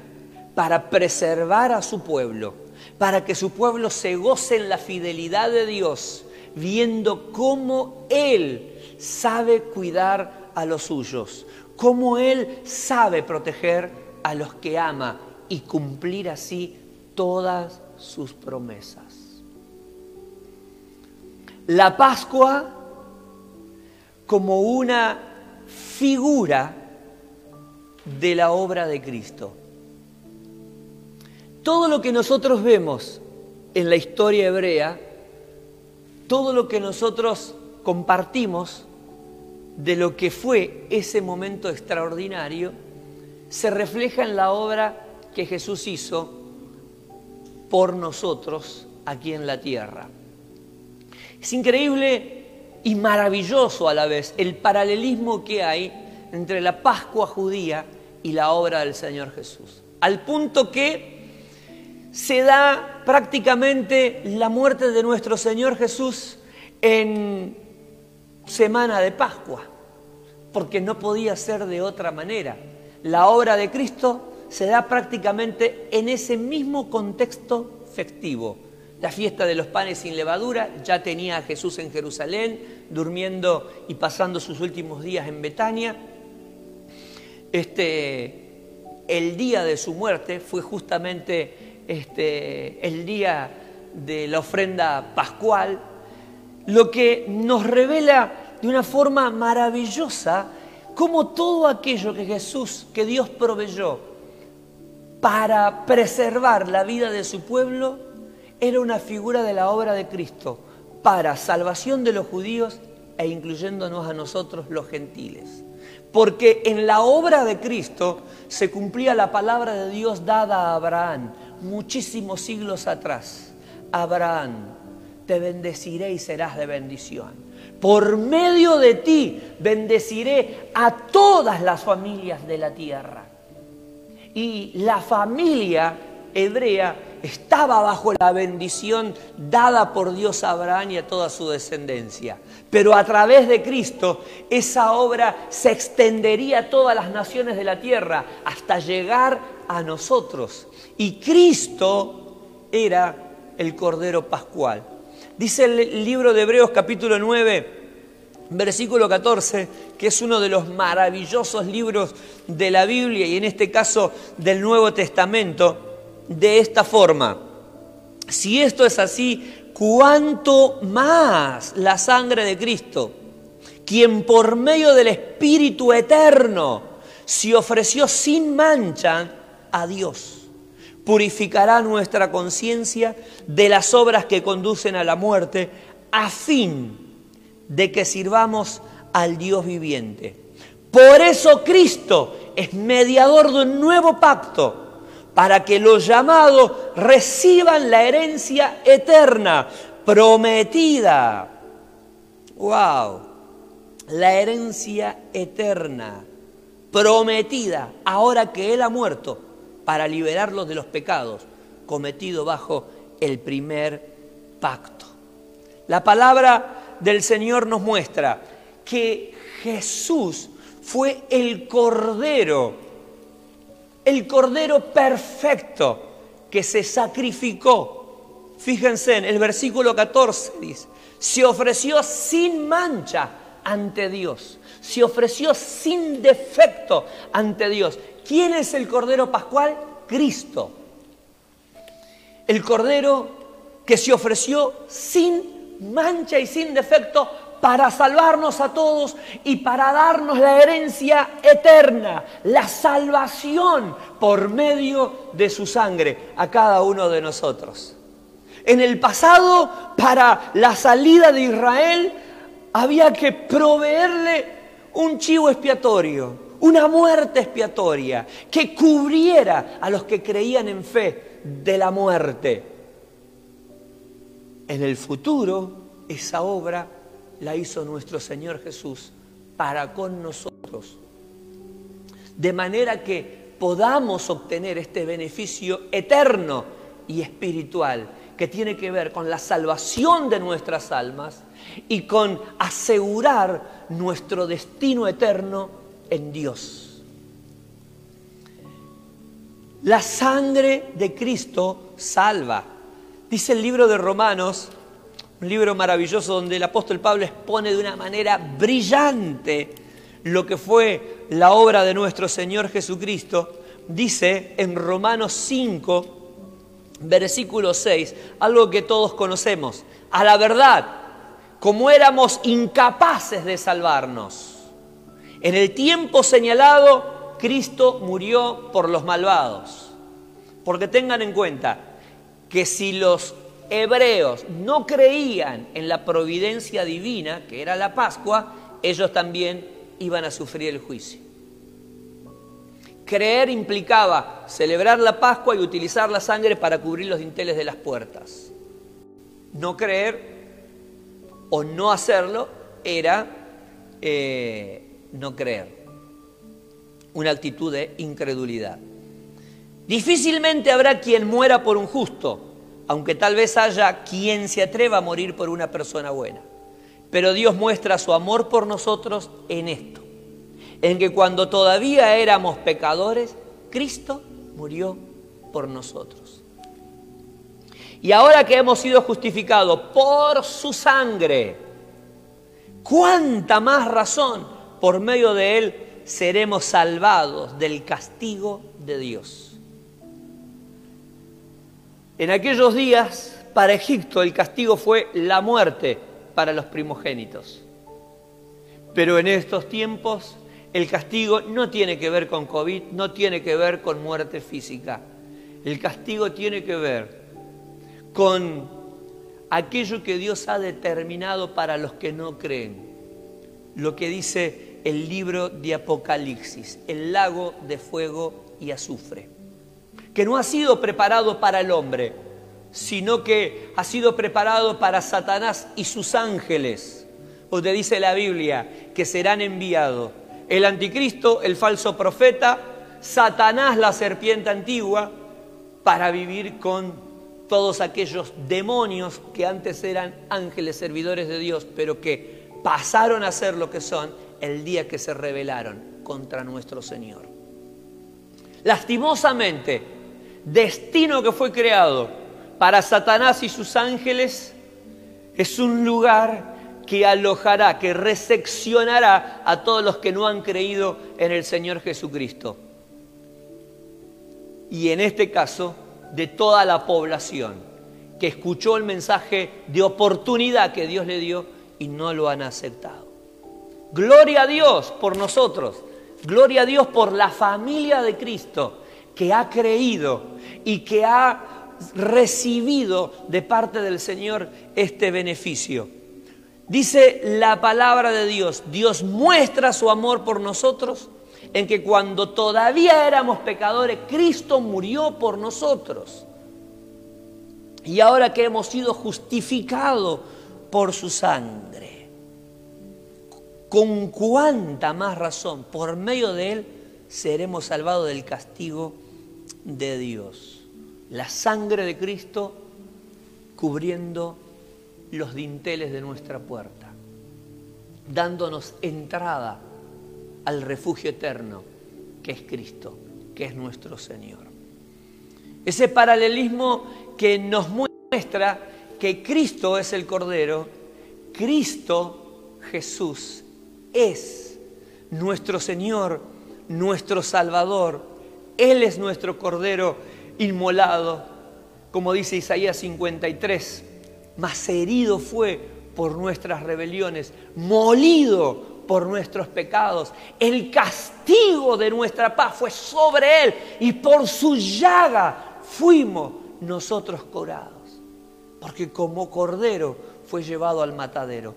para preservar a su pueblo, para que su pueblo se goce en la fidelidad de Dios, viendo cómo Él sabe cuidar a los suyos, cómo Él sabe proteger a los que ama y cumplir así todas sus promesas. La Pascua como una figura de la obra de Cristo. Todo lo que nosotros vemos en la historia hebrea, todo lo que nosotros compartimos de lo que fue ese momento extraordinario, se refleja en la obra que Jesús hizo por nosotros aquí en la tierra. Es increíble y maravilloso a la vez el paralelismo que hay entre la Pascua judía y la obra del Señor Jesús. Al punto que se da prácticamente la muerte de nuestro Señor Jesús en semana de Pascua, porque no podía ser de otra manera. La obra de Cristo se da prácticamente en ese mismo contexto festivo la fiesta de los panes sin levadura, ya tenía a Jesús en Jerusalén, durmiendo y pasando sus últimos días en Betania. Este, el día de su muerte fue justamente este, el día de la ofrenda pascual, lo que nos revela de una forma maravillosa cómo todo aquello que Jesús, que Dios proveyó para preservar la vida de su pueblo, era una figura de la obra de Cristo para salvación de los judíos e incluyéndonos a nosotros los gentiles. Porque en la obra de Cristo se cumplía la palabra de Dios dada a Abraham muchísimos siglos atrás. Abraham, te bendeciré y serás de bendición. Por medio de ti bendeciré a todas las familias de la tierra. Y la familia hebrea estaba bajo la bendición dada por Dios a Abraham y a toda su descendencia. Pero a través de Cristo esa obra se extendería a todas las naciones de la tierra hasta llegar a nosotros. Y Cristo era el Cordero Pascual. Dice el libro de Hebreos capítulo 9, versículo 14, que es uno de los maravillosos libros de la Biblia y en este caso del Nuevo Testamento de esta forma. Si esto es así, ¿cuánto más la sangre de Cristo, quien por medio del Espíritu Eterno se ofreció sin mancha a Dios, purificará nuestra conciencia de las obras que conducen a la muerte, a fin de que sirvamos al Dios viviente. Por eso Cristo es mediador de un nuevo pacto para que los llamados reciban la herencia eterna, prometida. ¡Wow! La herencia eterna, prometida, ahora que Él ha muerto, para liberarlos de los pecados cometidos bajo el primer pacto. La palabra del Señor nos muestra que Jesús fue el Cordero el Cordero perfecto que se sacrificó. Fíjense en el versículo 14 dice, se ofreció sin mancha ante Dios, se ofreció sin defecto ante Dios. ¿Quién es el Cordero Pascual? Cristo. El Cordero que se ofreció sin mancha y sin defecto para salvarnos a todos y para darnos la herencia eterna, la salvación por medio de su sangre a cada uno de nosotros. En el pasado, para la salida de Israel, había que proveerle un chivo expiatorio, una muerte expiatoria, que cubriera a los que creían en fe de la muerte. En el futuro, esa obra la hizo nuestro Señor Jesús para con nosotros. De manera que podamos obtener este beneficio eterno y espiritual que tiene que ver con la salvación de nuestras almas y con asegurar nuestro destino eterno en Dios. La sangre de Cristo salva. Dice el libro de Romanos un libro maravilloso donde el apóstol Pablo expone de una manera brillante lo que fue la obra de nuestro Señor Jesucristo. Dice en Romanos 5, versículo 6, algo que todos conocemos. A la verdad, como éramos incapaces de salvarnos, en el tiempo señalado, Cristo murió por los malvados. Porque tengan en cuenta que si los hebreos no creían en la providencia divina, que era la Pascua, ellos también iban a sufrir el juicio. Creer implicaba celebrar la Pascua y utilizar la sangre para cubrir los dinteles de las puertas. No creer o no hacerlo era eh, no creer. Una actitud de incredulidad. Difícilmente habrá quien muera por un justo, aunque tal vez haya quien se atreva a morir por una persona buena. Pero Dios muestra su amor por nosotros en esto, en que cuando todavía éramos pecadores, Cristo murió por nosotros. Y ahora que hemos sido justificados por su sangre, cuánta más razón por medio de Él seremos salvados del castigo de Dios. En aquellos días, para Egipto, el castigo fue la muerte para los primogénitos. Pero en estos tiempos, el castigo no tiene que ver con COVID, no tiene que ver con muerte física. El castigo tiene que ver con aquello que Dios ha determinado para los que no creen. Lo que dice el libro de Apocalipsis, el lago de fuego y azufre que no ha sido preparado para el hombre, sino que ha sido preparado para Satanás y sus ángeles. Donde dice la Biblia que serán enviados el anticristo, el falso profeta, Satanás, la serpiente antigua, para vivir con todos aquellos demonios que antes eran ángeles servidores de Dios, pero que pasaron a ser lo que son el día que se rebelaron contra nuestro Señor. Lastimosamente, destino que fue creado para Satanás y sus ángeles es un lugar que alojará, que recepcionará a todos los que no han creído en el Señor Jesucristo. Y en este caso, de toda la población que escuchó el mensaje de oportunidad que Dios le dio y no lo han aceptado. Gloria a Dios por nosotros, gloria a Dios por la familia de Cristo que ha creído y que ha recibido de parte del Señor este beneficio. Dice la palabra de Dios, Dios muestra su amor por nosotros en que cuando todavía éramos pecadores, Cristo murió por nosotros. Y ahora que hemos sido justificados por su sangre, con cuánta más razón, por medio de Él, seremos salvados del castigo de Dios. La sangre de Cristo cubriendo los dinteles de nuestra puerta, dándonos entrada al refugio eterno que es Cristo. que es nuestro Señor. Ese paralelismo que nos muestra que Cristo es el Cordero, Cristo Jesús es nuestro Señor, nuestro Salvador. Él es nuestro Cordero inmolado, como dice Isaías 53, mas herido fue por nuestras rebeliones, molido por nuestros pecados. El castigo de nuestra paz fue sobre Él y por su llaga fuimos nosotros curados. Porque como cordero fue llevado al matadero.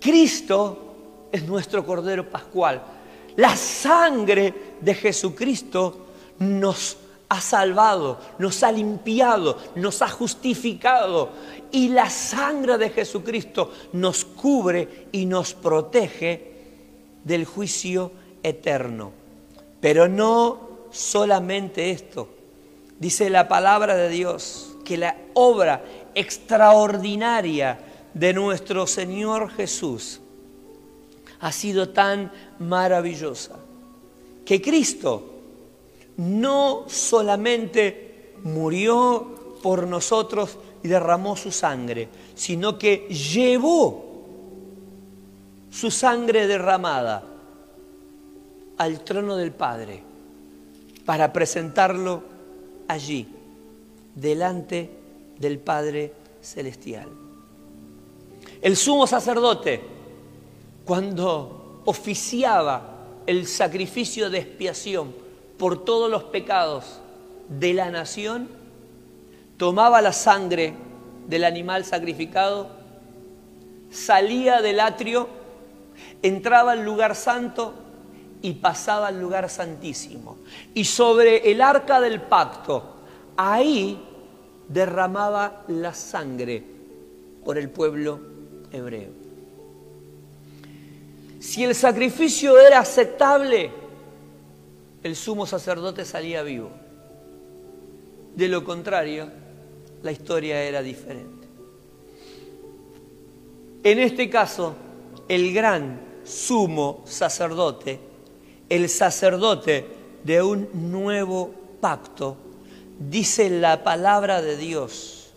Cristo es nuestro cordero pascual. La sangre de Jesucristo nos ha salvado, nos ha limpiado, nos ha justificado. Y la sangre de Jesucristo nos cubre y nos protege del juicio eterno. Pero no solamente esto. Dice la palabra de Dios que la obra extraordinaria de nuestro Señor Jesús ha sido tan maravillosa que Cristo no solamente murió por nosotros y derramó su sangre, sino que llevó su sangre derramada al trono del Padre para presentarlo allí, delante del Padre Celestial. El sumo sacerdote, cuando oficiaba el sacrificio de expiación, por todos los pecados de la nación, tomaba la sangre del animal sacrificado, salía del atrio, entraba al lugar santo y pasaba al lugar santísimo. Y sobre el arca del pacto, ahí derramaba la sangre por el pueblo hebreo. Si el sacrificio era aceptable, el sumo sacerdote salía vivo. De lo contrario, la historia era diferente. En este caso, el gran sumo sacerdote, el sacerdote de un nuevo pacto, dice la palabra de Dios,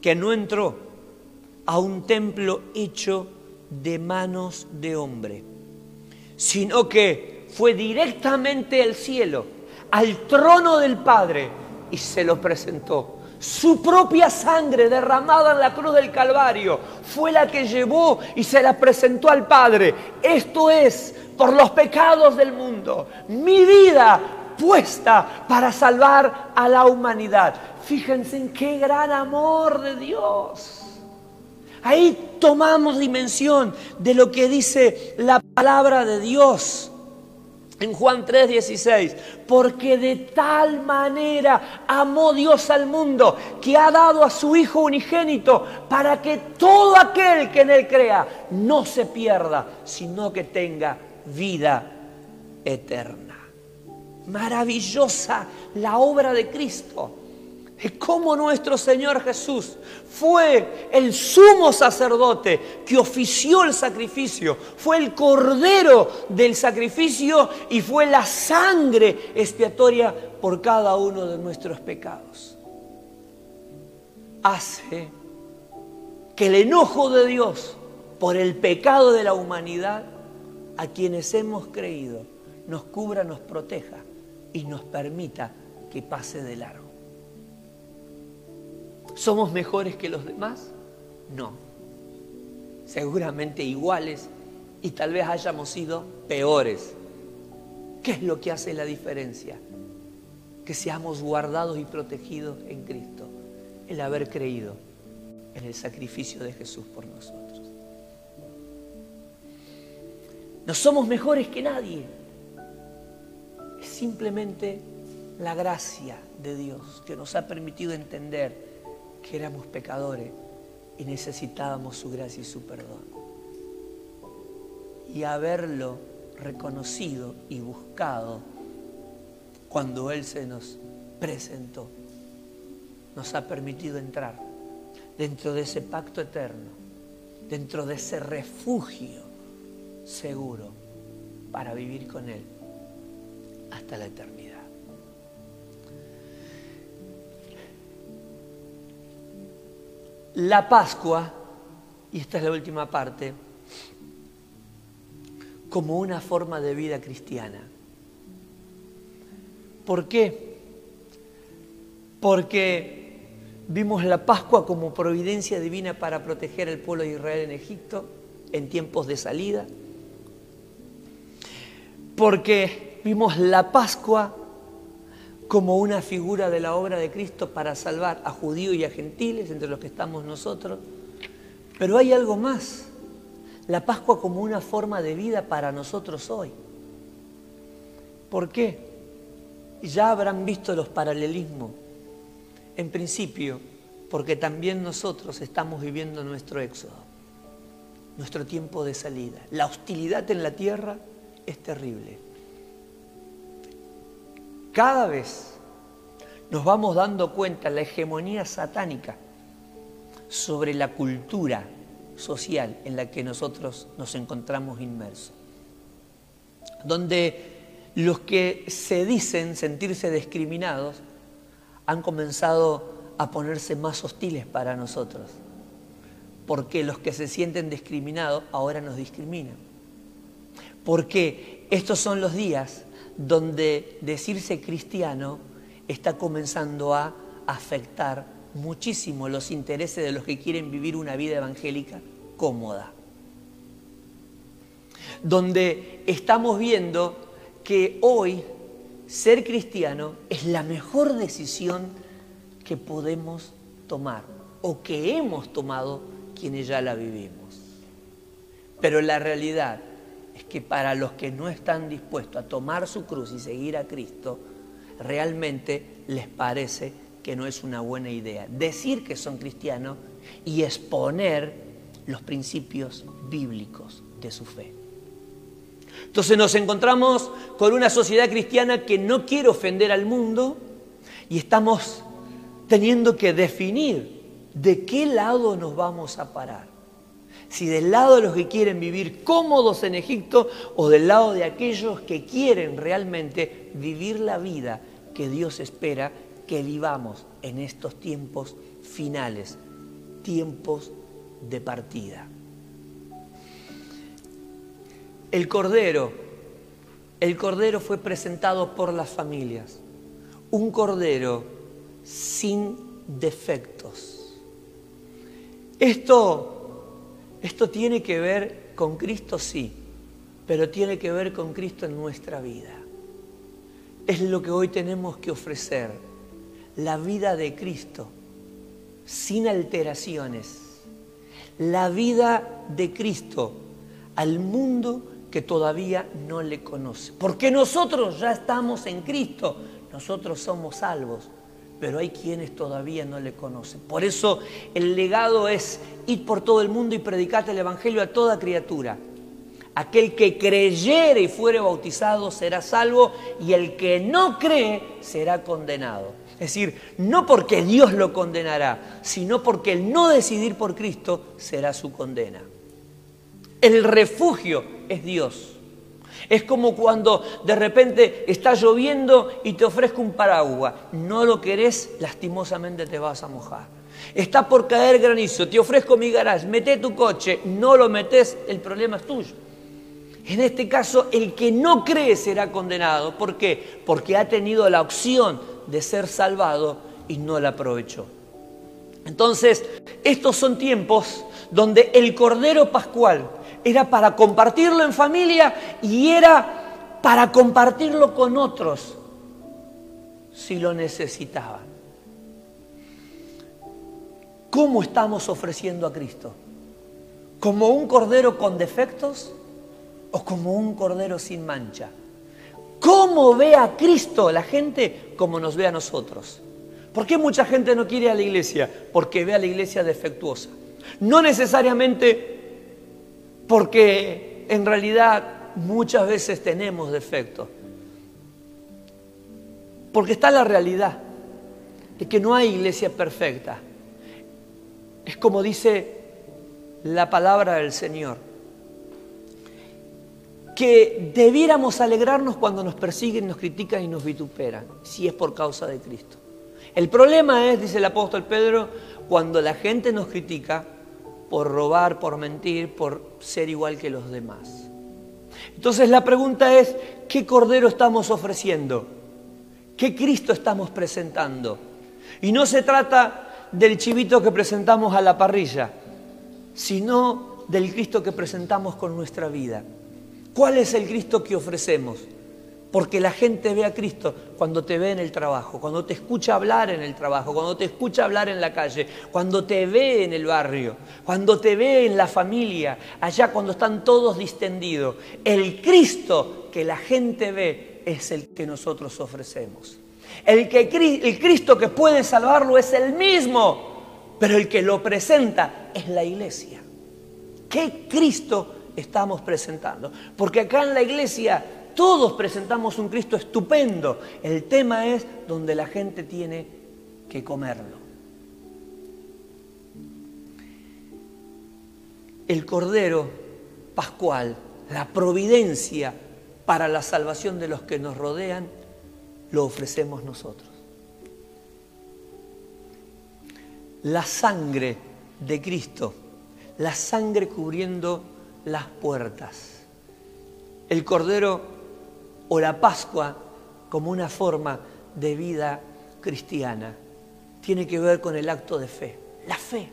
que no entró a un templo hecho de manos de hombre, sino que fue directamente al cielo, al trono del Padre, y se lo presentó. Su propia sangre derramada en la cruz del Calvario fue la que llevó y se la presentó al Padre. Esto es por los pecados del mundo. Mi vida puesta para salvar a la humanidad. Fíjense en qué gran amor de Dios. Ahí tomamos dimensión de lo que dice la palabra de Dios. En Juan 3:16, porque de tal manera amó Dios al mundo que ha dado a su Hijo unigénito para que todo aquel que en Él crea no se pierda, sino que tenga vida eterna. Maravillosa la obra de Cristo es cómo nuestro Señor Jesús fue el sumo sacerdote que ofició el sacrificio, fue el cordero del sacrificio y fue la sangre expiatoria por cada uno de nuestros pecados. Hace que el enojo de Dios por el pecado de la humanidad a quienes hemos creído nos cubra, nos proteja y nos permita que pase de largo. ¿Somos mejores que los demás? No. Seguramente iguales y tal vez hayamos sido peores. ¿Qué es lo que hace la diferencia? Que seamos guardados y protegidos en Cristo, el haber creído en el sacrificio de Jesús por nosotros. No somos mejores que nadie. Es simplemente la gracia de Dios que nos ha permitido entender que éramos pecadores y necesitábamos su gracia y su perdón. Y haberlo reconocido y buscado cuando Él se nos presentó, nos ha permitido entrar dentro de ese pacto eterno, dentro de ese refugio seguro para vivir con Él hasta la eternidad. La Pascua, y esta es la última parte, como una forma de vida cristiana. ¿Por qué? Porque vimos la Pascua como providencia divina para proteger al pueblo de Israel en Egipto en tiempos de salida. Porque vimos la Pascua como una figura de la obra de Cristo para salvar a judíos y a gentiles, entre los que estamos nosotros. Pero hay algo más. La Pascua como una forma de vida para nosotros hoy. ¿Por qué? Ya habrán visto los paralelismos. En principio, porque también nosotros estamos viviendo nuestro éxodo, nuestro tiempo de salida. La hostilidad en la tierra es terrible. Cada vez nos vamos dando cuenta la hegemonía satánica sobre la cultura social en la que nosotros nos encontramos inmersos. Donde los que se dicen sentirse discriminados han comenzado a ponerse más hostiles para nosotros. Porque los que se sienten discriminados ahora nos discriminan. Porque estos son los días donde decirse cristiano está comenzando a afectar muchísimo los intereses de los que quieren vivir una vida evangélica cómoda. Donde estamos viendo que hoy ser cristiano es la mejor decisión que podemos tomar o que hemos tomado quienes ya la vivimos. Pero la realidad que para los que no están dispuestos a tomar su cruz y seguir a Cristo, realmente les parece que no es una buena idea. Decir que son cristianos y exponer los principios bíblicos de su fe. Entonces nos encontramos con una sociedad cristiana que no quiere ofender al mundo y estamos teniendo que definir de qué lado nos vamos a parar. Si del lado de los que quieren vivir cómodos en Egipto o del lado de aquellos que quieren realmente vivir la vida que Dios espera que vivamos en estos tiempos finales, tiempos de partida. El Cordero, el Cordero fue presentado por las familias, un Cordero sin defectos. Esto, esto tiene que ver con Cristo, sí, pero tiene que ver con Cristo en nuestra vida. Es lo que hoy tenemos que ofrecer, la vida de Cristo, sin alteraciones, la vida de Cristo al mundo que todavía no le conoce. Porque nosotros ya estamos en Cristo, nosotros somos salvos, pero hay quienes todavía no le conocen. Por eso el legado es ir por todo el mundo y predicarte el Evangelio a toda criatura. Aquel que creyere y fuere bautizado será salvo y el que no cree será condenado. Es decir, no porque Dios lo condenará, sino porque el no decidir por Cristo será su condena. El refugio es Dios. Es como cuando de repente está lloviendo y te ofrezco un paraguas. No lo querés, lastimosamente te vas a mojar. Está por caer granizo, te ofrezco mi garage, mete tu coche, no lo metes, el problema es tuyo. En este caso, el que no cree será condenado. ¿Por qué? Porque ha tenido la opción de ser salvado y no la aprovechó. Entonces, estos son tiempos donde el Cordero Pascual era para compartirlo en familia y era para compartirlo con otros si lo necesitaban. ¿Cómo estamos ofreciendo a Cristo? ¿Como un cordero con defectos o como un cordero sin mancha? ¿Cómo ve a Cristo la gente como nos ve a nosotros? ¿Por qué mucha gente no quiere a la iglesia? Porque ve a la iglesia defectuosa. No necesariamente porque en realidad muchas veces tenemos defectos. Porque está la realidad de que no hay iglesia perfecta. Es como dice la palabra del Señor. que debiéramos alegrarnos cuando nos persiguen, nos critican y nos vituperan, si es por causa de Cristo. El problema es, dice el apóstol Pedro, cuando la gente nos critica por robar, por mentir, por ser igual que los demás. Entonces la pregunta es, ¿qué cordero estamos ofreciendo? ¿Qué Cristo estamos presentando? Y no se trata del chivito que presentamos a la parrilla, sino del Cristo que presentamos con nuestra vida. ¿Cuál es el Cristo que ofrecemos? Porque la gente ve a Cristo cuando te ve en el trabajo, cuando te escucha hablar en el trabajo, cuando te escucha hablar en la calle, cuando te ve en el barrio, cuando te ve en la familia, allá cuando están todos distendidos. El Cristo que la gente ve es el que nosotros ofrecemos. El, que, el Cristo que puede salvarlo es el mismo, pero el que lo presenta es la iglesia. ¿Qué Cristo estamos presentando? Porque acá en la iglesia todos presentamos un Cristo estupendo. El tema es donde la gente tiene que comerlo. El Cordero Pascual, la providencia para la salvación de los que nos rodean, lo ofrecemos nosotros. La sangre de Cristo, la sangre cubriendo las puertas. El Cordero o la Pascua como una forma de vida cristiana. Tiene que ver con el acto de fe, la fe.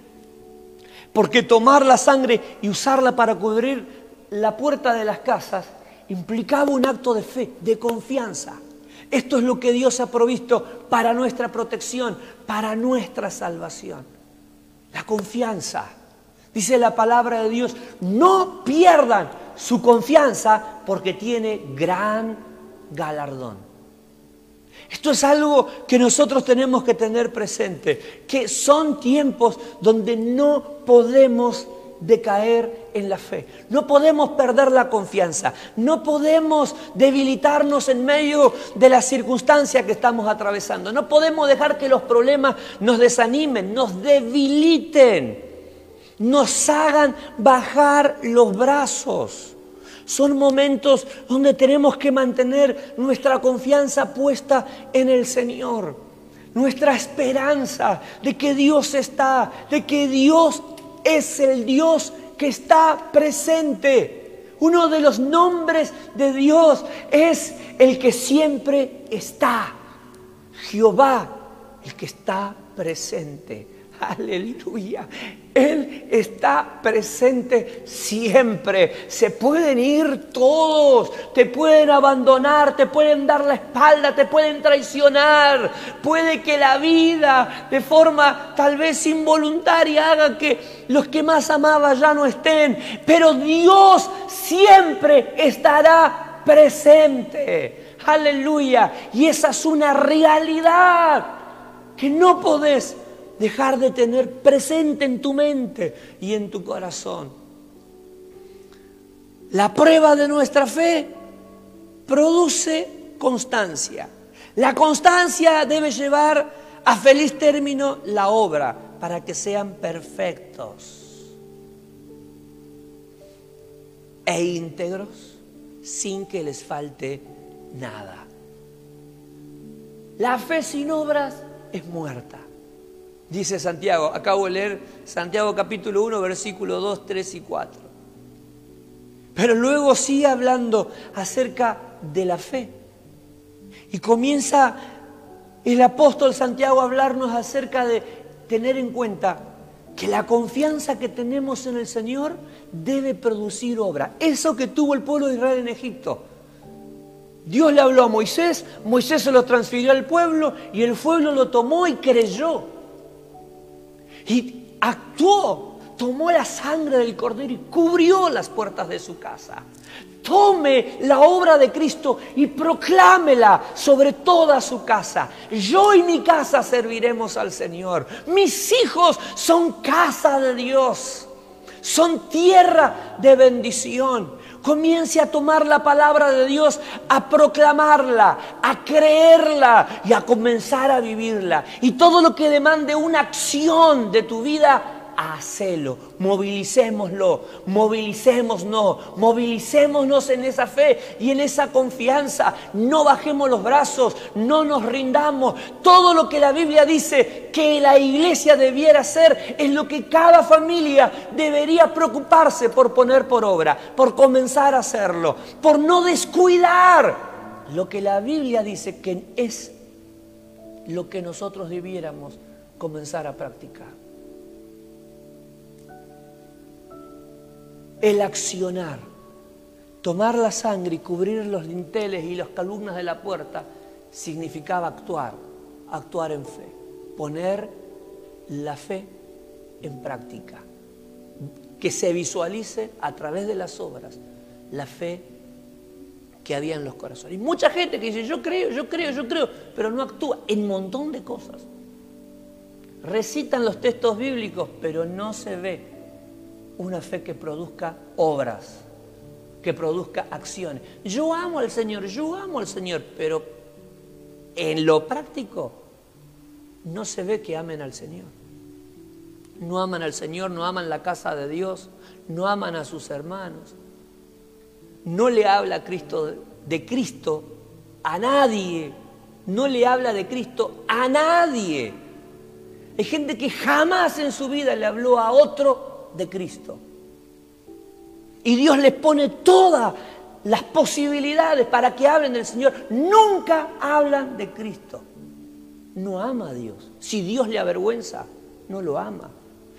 Porque tomar la sangre y usarla para cubrir la puerta de las casas implicaba un acto de fe, de confianza. Esto es lo que Dios ha provisto para nuestra protección, para nuestra salvación. La confianza. Dice la palabra de Dios, no pierdan su confianza porque tiene gran galardón. Esto es algo que nosotros tenemos que tener presente, que son tiempos donde no podemos decaer en la fe, no podemos perder la confianza, no podemos debilitarnos en medio de la circunstancia que estamos atravesando, no podemos dejar que los problemas nos desanimen, nos debiliten, nos hagan bajar los brazos. Son momentos donde tenemos que mantener nuestra confianza puesta en el Señor. Nuestra esperanza de que Dios está, de que Dios es el Dios que está presente. Uno de los nombres de Dios es el que siempre está. Jehová, el que está presente. Aleluya. Él está presente siempre. Se pueden ir todos. Te pueden abandonar, te pueden dar la espalda, te pueden traicionar. Puede que la vida de forma tal vez involuntaria haga que los que más amaba ya no estén. Pero Dios siempre estará presente. Aleluya. Y esa es una realidad que no podés dejar de tener presente en tu mente y en tu corazón. La prueba de nuestra fe produce constancia. La constancia debe llevar a feliz término la obra para que sean perfectos e íntegros sin que les falte nada. La fe sin obras es muerta. Dice Santiago, acabo de leer Santiago capítulo 1, versículo 2, 3 y 4. Pero luego sigue hablando acerca de la fe. Y comienza el apóstol Santiago a hablarnos acerca de tener en cuenta que la confianza que tenemos en el Señor debe producir obra. Eso que tuvo el pueblo de Israel en Egipto. Dios le habló a Moisés, Moisés se lo transfirió al pueblo y el pueblo lo tomó y creyó. Y actuó, tomó la sangre del cordero y cubrió las puertas de su casa. Tome la obra de Cristo y proclámela sobre toda su casa. Yo y mi casa serviremos al Señor. Mis hijos son casa de Dios. Son tierra de bendición. Comience a tomar la palabra de Dios, a proclamarla, a creerla y a comenzar a vivirla. Y todo lo que demande una acción de tu vida, hacelo, movilicémoslo, movilicémonos, movilicémonos en esa fe y en esa confianza. No bajemos los brazos, no nos rindamos. Todo lo que la Biblia dice que la iglesia debiera hacer es lo que cada familia debería preocuparse por poner por obra, por comenzar a hacerlo, por no descuidar lo que la Biblia dice que es lo que nosotros debiéramos comenzar a practicar. El accionar, tomar la sangre y cubrir los linteles y las columnas de la puerta significaba actuar, actuar en fe, poner la fe en práctica, que se visualice a través de las obras la fe que había en los corazones. Y mucha gente que dice, yo creo, yo creo, yo creo, pero no actúa en montón de cosas. Recitan los textos bíblicos, pero no se ve una fe que produzca obras, que produzca acciones. Yo amo al Señor, yo amo al Señor, pero en lo práctico no se ve que amen al Señor. No aman al Señor, no aman la casa de Dios, no aman a sus hermanos, no le habla Cristo de Cristo a nadie. No le habla de Cristo a nadie. Hay gente que jamás en su vida le habló a otro de Cristo. Y Dios les pone todas las posibilidades para que hablen del Señor. Nunca hablan de Cristo. No ama a Dios. Si Dios le avergüenza, no lo ama.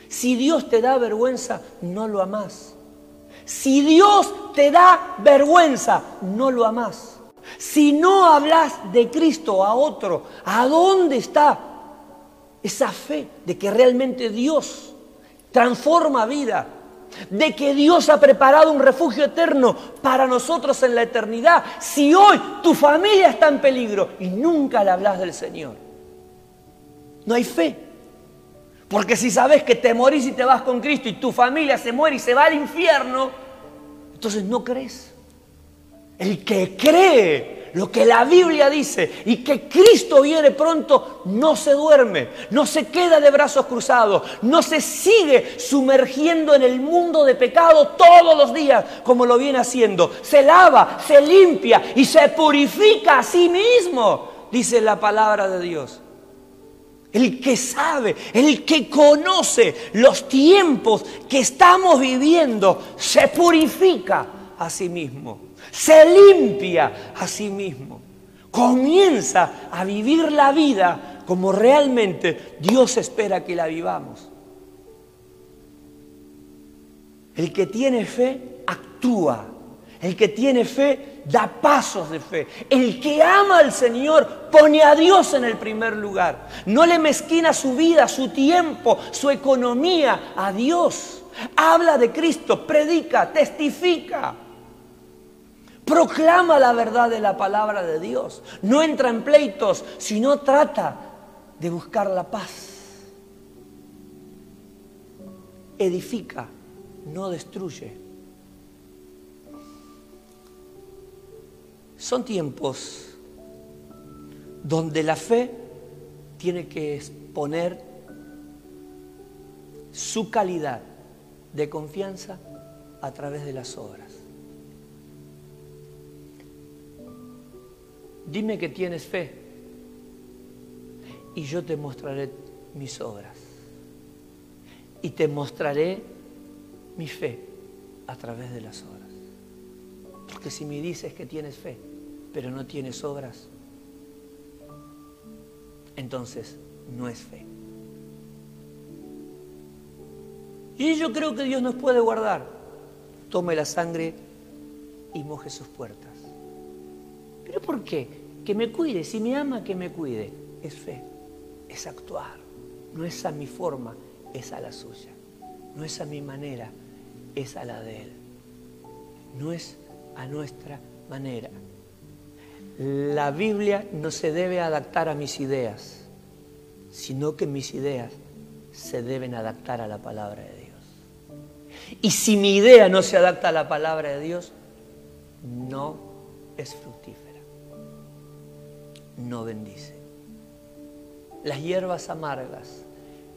Si Dios te da vergüenza, no lo amas. Si Dios te da vergüenza, no lo amas. Si no hablas de Cristo a otro, ¿a dónde está esa fe de que realmente Dios transforma vida? De que Dios ha preparado un refugio eterno para nosotros en la eternidad. Si hoy tu familia está en peligro y nunca le hablas del Señor, no hay fe. Porque si sabes que te morís y te vas con Cristo y tu familia se muere y se va al infierno, entonces no crees. El que cree lo que la Biblia dice y que Cristo viene pronto, no se duerme, no se queda de brazos cruzados, no se sigue sumergiendo en el mundo de pecado todos los días como lo viene haciendo. Se lava, se limpia y se purifica a sí mismo, dice la palabra de Dios. El que sabe, el que conoce los tiempos que estamos viviendo, se purifica a sí mismo, se limpia a sí mismo, comienza a vivir la vida como realmente Dios espera que la vivamos. El que tiene fe actúa, el que tiene fe da pasos de fe. El que ama al Señor pone a Dios en el primer lugar. No le mezquina su vida, su tiempo, su economía a Dios. Habla de Cristo, predica, testifica. Proclama la verdad de la palabra de Dios. No entra en pleitos, sino trata de buscar la paz. Edifica, no destruye. Son tiempos donde la fe tiene que exponer su calidad de confianza a través de las obras. Dime que tienes fe y yo te mostraré mis obras. Y te mostraré mi fe a través de las obras. Porque si me dices que tienes fe, pero no tienes obras, entonces no es fe. Y yo creo que Dios nos puede guardar. Tome la sangre y moje sus puertas. ¿Pero por qué? Que me cuide. Si me ama, que me cuide. Es fe. Es actuar. No es a mi forma, es a la suya. No es a mi manera, es a la de Él. No es a nuestra manera. La Biblia no se debe adaptar a mis ideas, sino que mis ideas se deben adaptar a la palabra de Dios. Y si mi idea no se adapta a la palabra de Dios, no es fructífera, no bendice. Las hierbas amargas,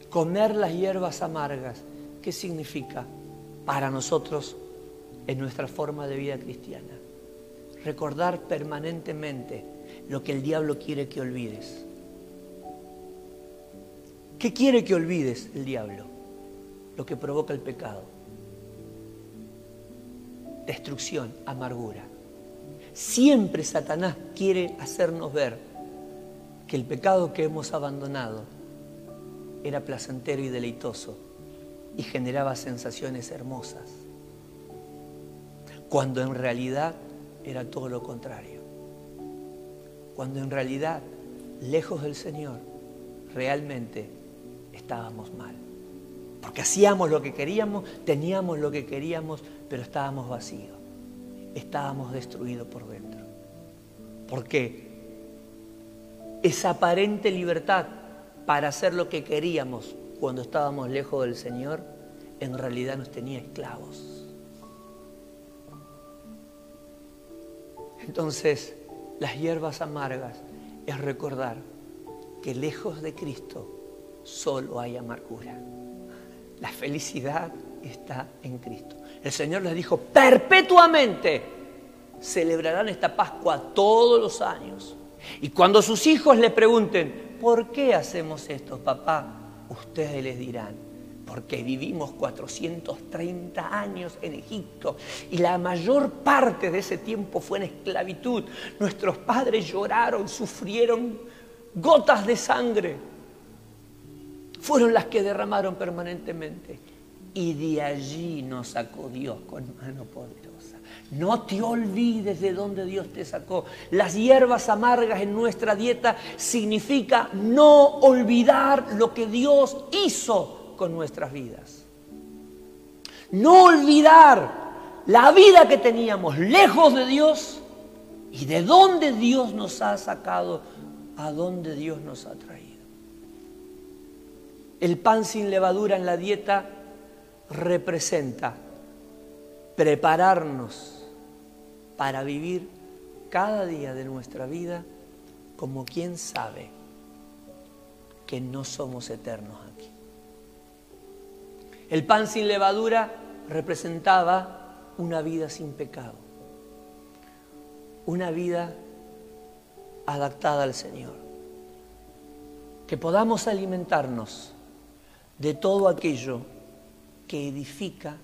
comer las hierbas amargas ¿qué significa para nosotros en nuestra forma de vida cristiana? Recordar permanentemente lo que el diablo quiere que olvides. ¿Qué quiere que olvides el diablo? Lo que provoca el pecado. Destrucción, amargura. Siempre Satanás quiere hacernos ver que el pecado que hemos abandonado era placentero y deleitoso y generaba sensaciones hermosas, cuando en realidad era todo lo contrario. Cuando en realidad, lejos del Señor, realmente estábamos mal. Porque hacíamos lo que queríamos, teníamos lo que queríamos, pero estábamos vacíos. Estábamos destruidos por dentro. Porque esa aparente libertad para hacer lo que queríamos cuando estábamos lejos del Señor, en realidad nos tenía esclavos. Entonces, las hierbas amargas es recordar que lejos de Cristo solo hay amargura. La felicidad está en Cristo. El Señor les dijo, perpetuamente celebrarán esta Pascua todos los años. Y cuando sus hijos le pregunten, ¿por qué hacemos esto, papá? Ustedes les dirán, porque vivimos 430 años en Egipto y la mayor parte de ese tiempo fue en esclavitud. Nuestros padres lloraron, sufrieron gotas de sangre. Fueron las que derramaron permanentemente. Y de allí nos sacó Dios con mano poderosa. No te olvides de dónde Dios te sacó. Las hierbas amargas en nuestra dieta significa no olvidar lo que Dios hizo con nuestras vidas. No olvidar la vida que teníamos lejos de Dios y de dónde Dios nos ha sacado, a dónde Dios nos ha traído. El pan sin levadura en la dieta representa prepararnos para vivir cada día de nuestra vida como quien sabe que no somos eternos aquí. El pan sin levadura representaba una vida sin pecado, una vida adaptada al Señor. Que podamos alimentarnos de todo aquello que edifica,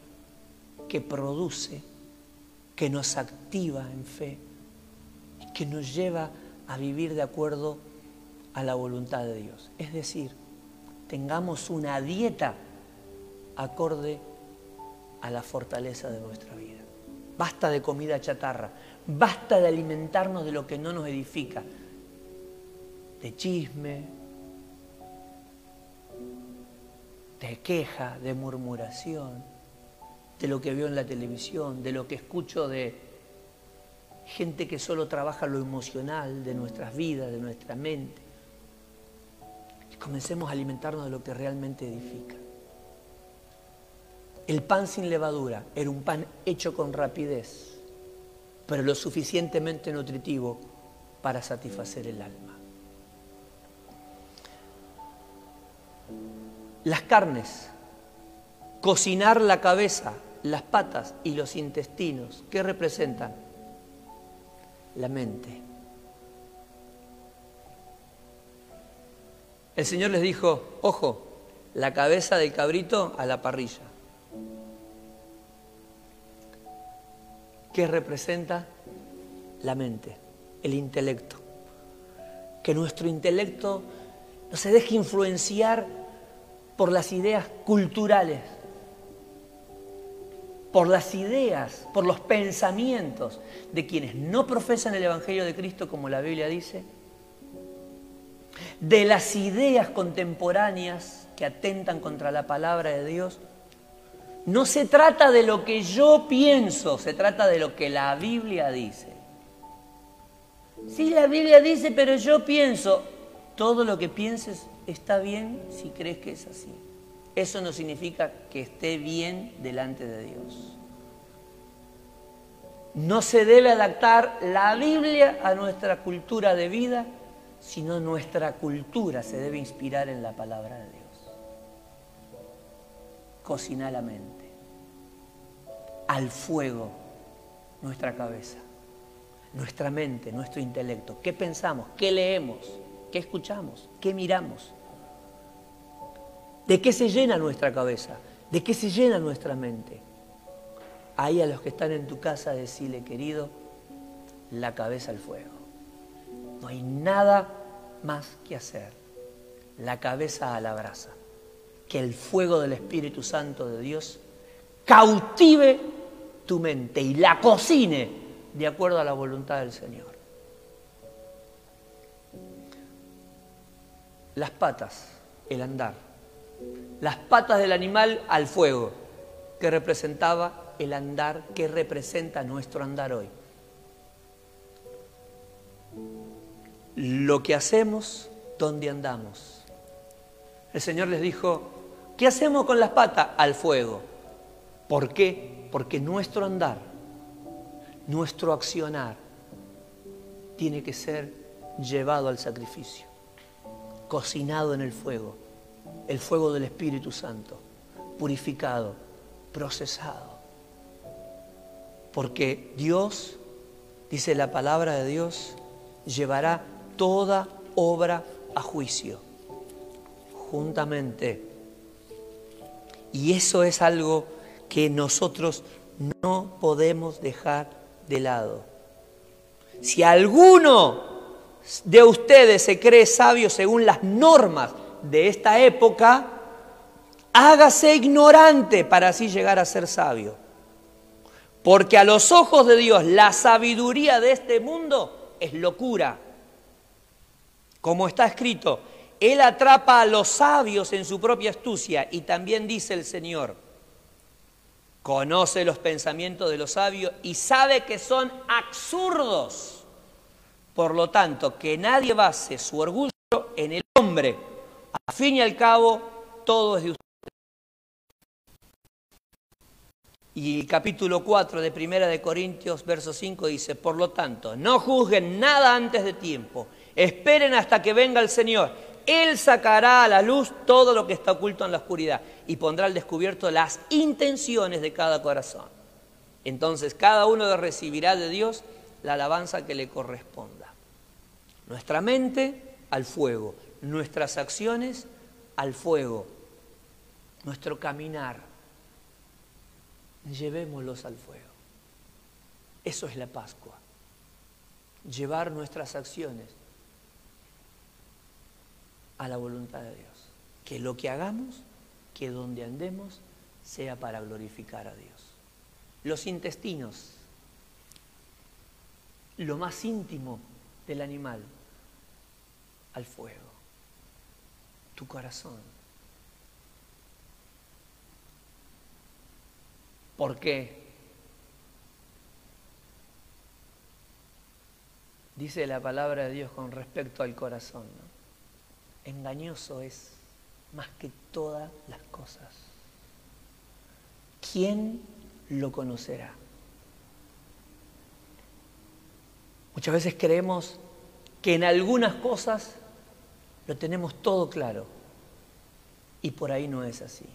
que produce, que nos activa en fe y que nos lleva a vivir de acuerdo a la voluntad de Dios. Es decir, tengamos una dieta acorde a la fortaleza de nuestra vida. Basta de comida chatarra, basta de alimentarnos de lo que no nos edifica, de chisme, de queja, de murmuración, de lo que veo en la televisión, de lo que escucho de gente que solo trabaja lo emocional de nuestras vidas, de nuestra mente. Y comencemos a alimentarnos de lo que realmente edifica. El pan sin levadura era un pan hecho con rapidez, pero lo suficientemente nutritivo para satisfacer el alma. Las carnes, cocinar la cabeza, las patas y los intestinos, ¿qué representan? La mente. El Señor les dijo, ojo, la cabeza del cabrito a la parrilla. ¿Qué representa? La mente, el intelecto. Que nuestro intelecto no se deje influenciar por las ideas culturales, por las ideas, por los pensamientos de quienes no profesan el Evangelio de Cristo como la Biblia dice, de las ideas contemporáneas que atentan contra la palabra de Dios. No se trata de lo que yo pienso, se trata de lo que la Biblia dice. Sí, la Biblia dice, pero yo pienso, todo lo que pienses está bien si crees que es así. Eso no significa que esté bien delante de Dios. No se debe adaptar la Biblia a nuestra cultura de vida, sino nuestra cultura se debe inspirar en la palabra de Dios. cocina la mente. Al fuego nuestra cabeza, nuestra mente, nuestro intelecto. ¿Qué pensamos? ¿Qué leemos? ¿Qué escuchamos? ¿Qué miramos? ¿De qué se llena nuestra cabeza? ¿De qué se llena nuestra mente? Ahí a los que están en tu casa decirle, querido, la cabeza al fuego. No hay nada más que hacer. La cabeza a la brasa. Que el fuego del Espíritu Santo de Dios cautive tu mente y la cocine de acuerdo a la voluntad del Señor. Las patas, el andar. Las patas del animal al fuego, que representaba el andar, que representa nuestro andar hoy. Lo que hacemos, donde andamos. El Señor les dijo, ¿qué hacemos con las patas? Al fuego. ¿Por qué? Porque nuestro andar, nuestro accionar, tiene que ser llevado al sacrificio, cocinado en el fuego, el fuego del Espíritu Santo, purificado, procesado. Porque Dios, dice la palabra de Dios, llevará toda obra a juicio, juntamente. Y eso es algo que nosotros no podemos dejar de lado. Si alguno de ustedes se cree sabio según las normas de esta época, hágase ignorante para así llegar a ser sabio. Porque a los ojos de Dios la sabiduría de este mundo es locura. Como está escrito, Él atrapa a los sabios en su propia astucia y también dice el Señor, conoce los pensamientos de los sabios y sabe que son absurdos. Por lo tanto, que nadie base su orgullo en el hombre. A fin y al cabo, todo es de usted. Y el capítulo 4 de Primera de Corintios, verso 5 dice, por lo tanto, no juzguen nada antes de tiempo, esperen hasta que venga el Señor él sacará a la luz todo lo que está oculto en la oscuridad y pondrá al descubierto las intenciones de cada corazón. Entonces cada uno recibirá de Dios la alabanza que le corresponda. Nuestra mente al fuego, nuestras acciones al fuego, nuestro caminar, llevémoslos al fuego. Eso es la Pascua, llevar nuestras acciones a la voluntad de Dios. Que lo que hagamos, que donde andemos, sea para glorificar a Dios. Los intestinos, lo más íntimo del animal, al fuego. Tu corazón. ¿Por qué? Dice la palabra de Dios con respecto al corazón. engañoso es más que todas las cosas. ¿Quién lo conocerá? Muchas veces creemos que en algunas cosas lo tenemos todo claro y por ahí no es así.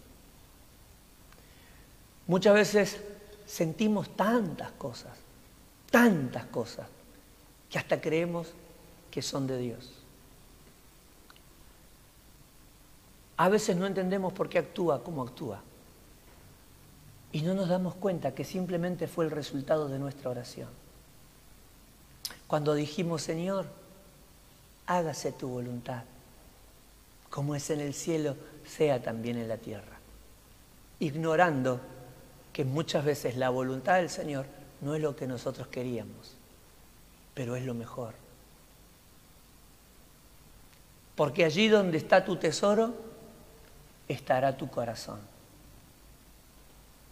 Muchas veces sentimos tantas cosas, tantas cosas, que hasta creemos que son de Dios. A veces no entendemos por qué actúa como actúa. Y no nos damos cuenta que simplemente fue el resultado de nuestra oración. Cuando dijimos, Señor, hágase tu voluntad, como es en el cielo, sea también en la tierra. Ignorando que muchas veces la voluntad del Señor no es lo que nosotros queríamos, pero es lo mejor. Porque allí donde está tu tesoro, estará tu corazón.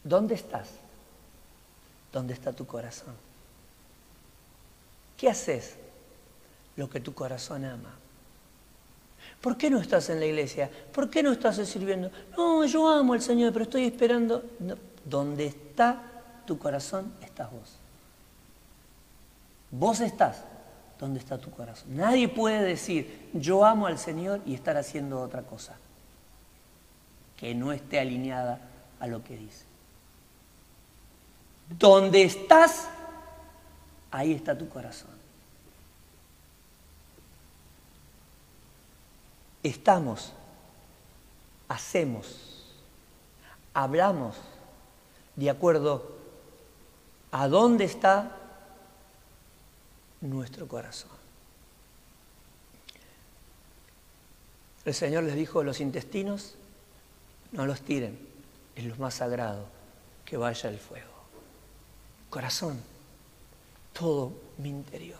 ¿Dónde estás? ¿Dónde está tu corazón? ¿Qué haces? Lo que tu corazón ama. ¿Por qué no estás en la iglesia? ¿Por qué no estás sirviendo? No, yo amo al Señor, pero estoy esperando. ¿Dónde está tu corazón? Estás vos. Vos estás donde está tu corazón. Nadie puede decir, yo amo al Señor y estar haciendo otra cosa que no esté alineada a lo que dice. Donde estás, ahí está tu corazón. Estamos, hacemos, hablamos de acuerdo a dónde está nuestro corazón. El Señor les dijo, los intestinos no los tiren, es lo más sagrado, que vaya el fuego. Corazón, todo mi interior,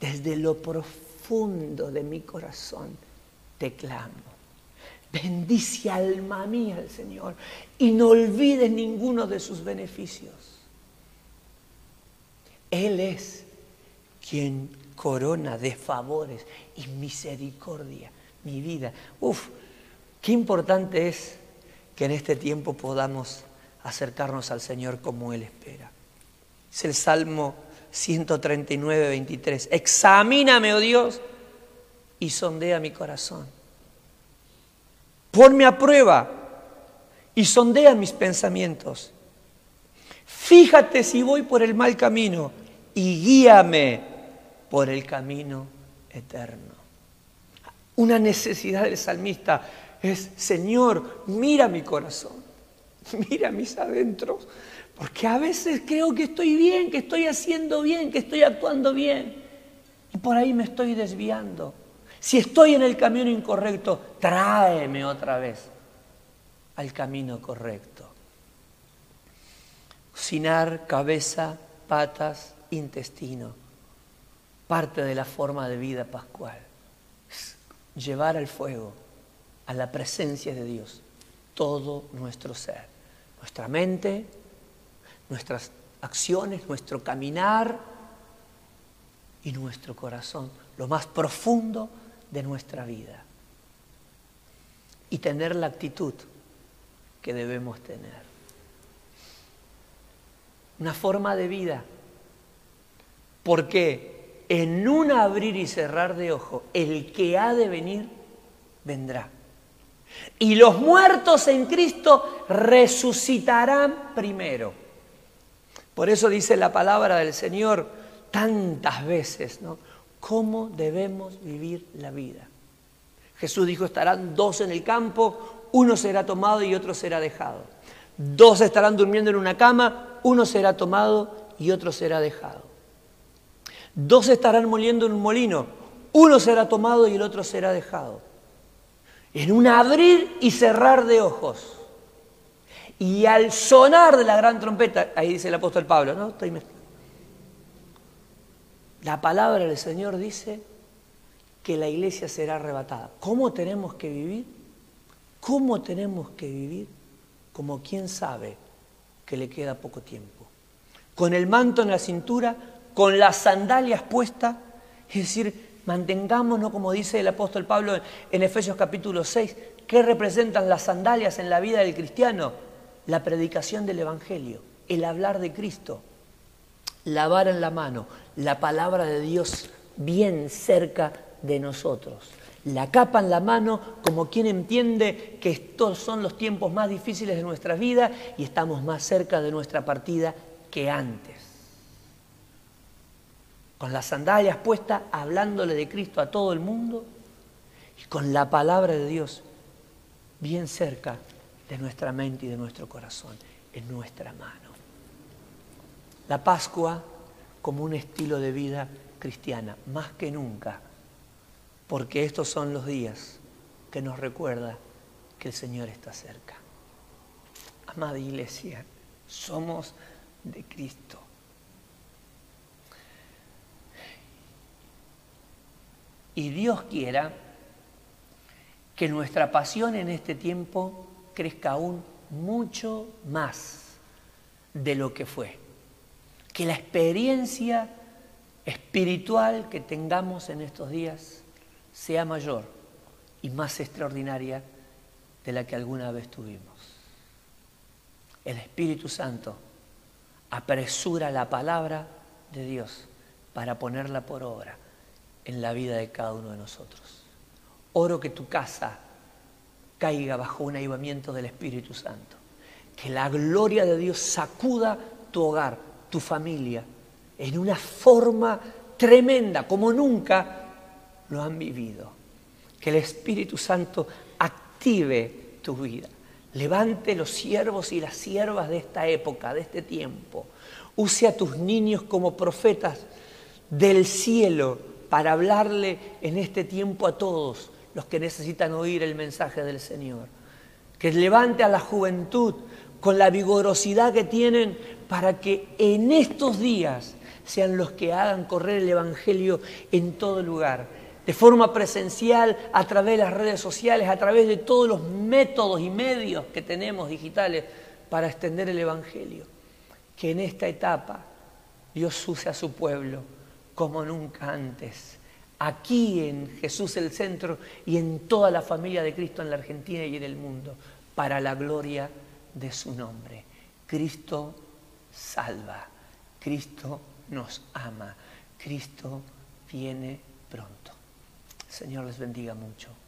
desde lo profundo de mi corazón, te clamo. Bendice alma mía al Señor y no olvides ninguno de sus beneficios. Él es quien corona de favores y misericordia mi vida. Uf, qué importante es que en este tiempo podamos acercarnos al Señor como Él espera. Es el Salmo 139, 23. Examíname, oh Dios, y sondea mi corazón. Ponme a prueba y sondea mis pensamientos. Fíjate si voy por el mal camino y guíame por el camino eterno. Una necesidad del salmista es, Señor, mira mi corazón, mira mis adentros, porque a veces creo que estoy bien, que estoy haciendo bien, que estoy actuando bien, y por ahí me estoy desviando. Si estoy en el camino incorrecto, tráeme otra vez al camino correcto. Cocinar cabeza, patas, intestino, parte de la forma de vida pascual. Llevar al fuego, a la presencia de Dios, todo nuestro ser, nuestra mente, nuestras acciones, nuestro caminar y nuestro corazón, lo más profundo de nuestra vida. Y tener la actitud que debemos tener. Una forma de vida. ¿Por qué? en un abrir y cerrar de ojo, el que ha de venir, vendrá. Y los muertos en Cristo resucitarán primero. Por eso dice la palabra del Señor tantas veces, ¿no? ¿Cómo debemos vivir la vida? Jesús dijo, estarán dos en el campo, uno será tomado y otro será dejado. Dos estarán durmiendo en una cama, uno será tomado y otro será dejado. Dos estarán moliendo en un molino, uno será tomado y el otro será dejado. En un abrir y cerrar de ojos. Y al sonar de la gran trompeta, ahí dice el apóstol Pablo, ¿no? Estoy la palabra del Señor dice que la iglesia será arrebatada. ¿Cómo tenemos que vivir? ¿Cómo tenemos que vivir? Como quien sabe que le queda poco tiempo. Con el manto en la cintura, con las sandalias puestas, es decir, mantengámonos, como dice el apóstol Pablo en Efesios capítulo 6, ¿qué representan las sandalias en la vida del cristiano? La predicación del Evangelio, el hablar de Cristo, la vara en la mano, la palabra de Dios bien cerca de nosotros. La capa en la mano como quien entiende que estos son los tiempos más difíciles de nuestra vida y estamos más cerca de nuestra partida que antes con las sandalias puestas, hablándole de Cristo a todo el mundo y con la palabra de Dios bien cerca de nuestra mente y de nuestro corazón, en nuestra mano. La Pascua como un estilo de vida cristiana, más que nunca, porque estos son los días que nos recuerda que el Señor está cerca. Amada iglesia, somos de Cristo. Y Dios quiera que nuestra pasión en este tiempo crezca aún mucho más de lo que fue. Que la experiencia espiritual que tengamos en estos días sea mayor y más extraordinaria de la que alguna vez tuvimos. El Espíritu Santo apresura la palabra de Dios para ponerla por obra en la vida de cada uno de nosotros. Oro que tu casa caiga bajo un avivamiento del Espíritu Santo, que la gloria de Dios sacuda tu hogar, tu familia, en una forma tremenda, como nunca lo han vivido. Que el Espíritu Santo active tu vida. Levante los siervos y las siervas de esta época, de este tiempo. Use a tus niños como profetas del cielo para hablarle en este tiempo a todos los que necesitan oír el mensaje del Señor. Que levante a la juventud con la vigorosidad que tienen para que en estos días sean los que hagan correr el Evangelio en todo lugar de forma presencial, a través de las redes sociales, a través de todos los métodos y medios que tenemos digitales para extender el Evangelio. Que en esta etapa Dios use a su pueblo como nunca antes. Aquí en Jesús el centro y en toda la familia de Cristo en la Argentina y en el mundo, para la gloria de su nombre. Cristo salva, Cristo nos ama, Cristo viene pronto. Señor les bendiga mucho.